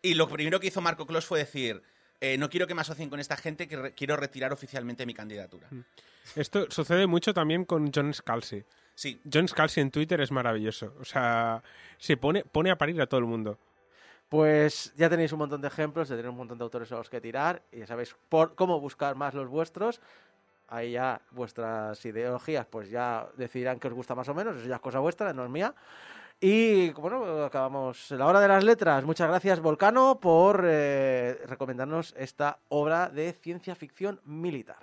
y lo primero que hizo Marco Clos fue decir, eh, no quiero que me asocien con esta gente, que re- quiero retirar oficialmente mi candidatura. Esto sucede mucho también con John Scalzi. Sí, John Scalzi en Twitter es maravilloso. O sea, se pone, pone a parir a todo el mundo. Pues ya tenéis un montón de ejemplos, ya tenéis un montón de autores a los que tirar y ya sabéis cómo buscar más los vuestros. Ahí ya vuestras ideologías pues ya decidirán que os gusta más o menos, eso ya es cosa vuestra, no es mía. Y bueno, acabamos la hora de las letras. Muchas gracias, Volcano, por eh, recomendarnos esta obra de ciencia ficción militar.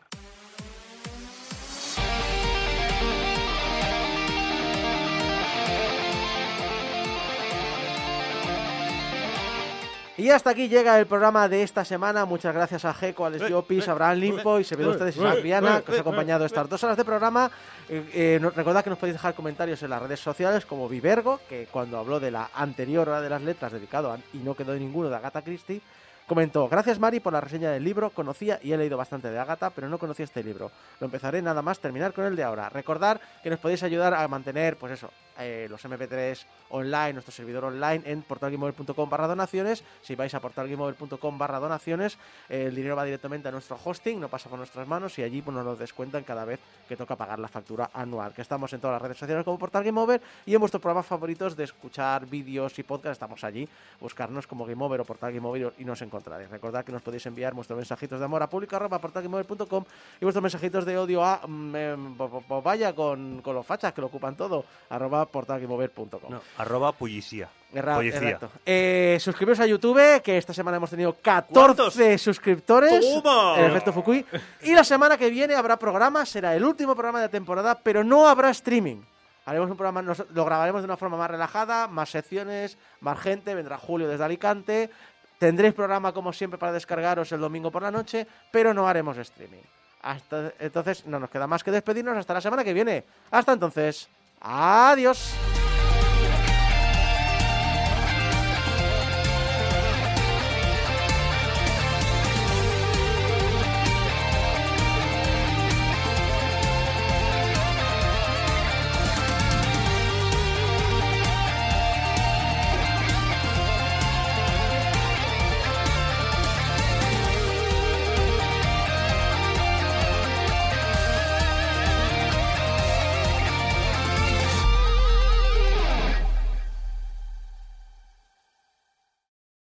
Y hasta aquí llega el programa de esta semana. Muchas gracias a Geco, Alex Llopis, Abraham Limpo y servidor de ustedes Isaac Viana, que os ha acompañado estas dos horas de programa. Eh, eh, recordad que nos podéis dejar comentarios en las redes sociales, como Vivergo, que cuando habló de la anterior hora de las letras dedicado a, y no quedó ninguno de Agatha Christie, comentó, gracias Mari por la reseña del libro, conocía y he leído bastante de Agatha, pero no conocía este libro. Lo empezaré nada más terminar con el de ahora. Recordar que nos podéis ayudar a mantener, pues eso, eh, los MP3 online, nuestro servidor online en portalgameover.com barra donaciones. Si vais a portalgameover.com barra donaciones, el dinero va directamente a nuestro hosting, no pasa por nuestras manos y allí pues, nos lo descuentan cada vez que toca pagar la factura anual. Que estamos en todas las redes sociales como Portal Over y en vuestros programas favoritos de escuchar vídeos y podcasts estamos allí. Buscarnos como Game Over o Portal y nos encontraréis. Recordad que nos podéis enviar vuestros mensajitos de amor a público arroba portalgameover.com y vuestros mensajitos de odio a mm, em, vaya con, con los fachas que lo ocupan todo arroba portalgameover.com. No, arroba pullicía. Exacto. Eh, suscribiros a YouTube, que esta semana hemos tenido 14 suscriptores. ¡Toma! El efecto Fukui. Y la semana que viene habrá programa, será el último programa de la temporada, pero no habrá streaming. Haremos un programa, nos- lo grabaremos de una forma más relajada, más secciones, más gente, vendrá Julio desde Alicante. Tendréis programa como siempre para descargaros el domingo por la noche, pero no haremos streaming. Hasta entonces no nos queda más que despedirnos hasta la semana que viene. Hasta entonces, adiós.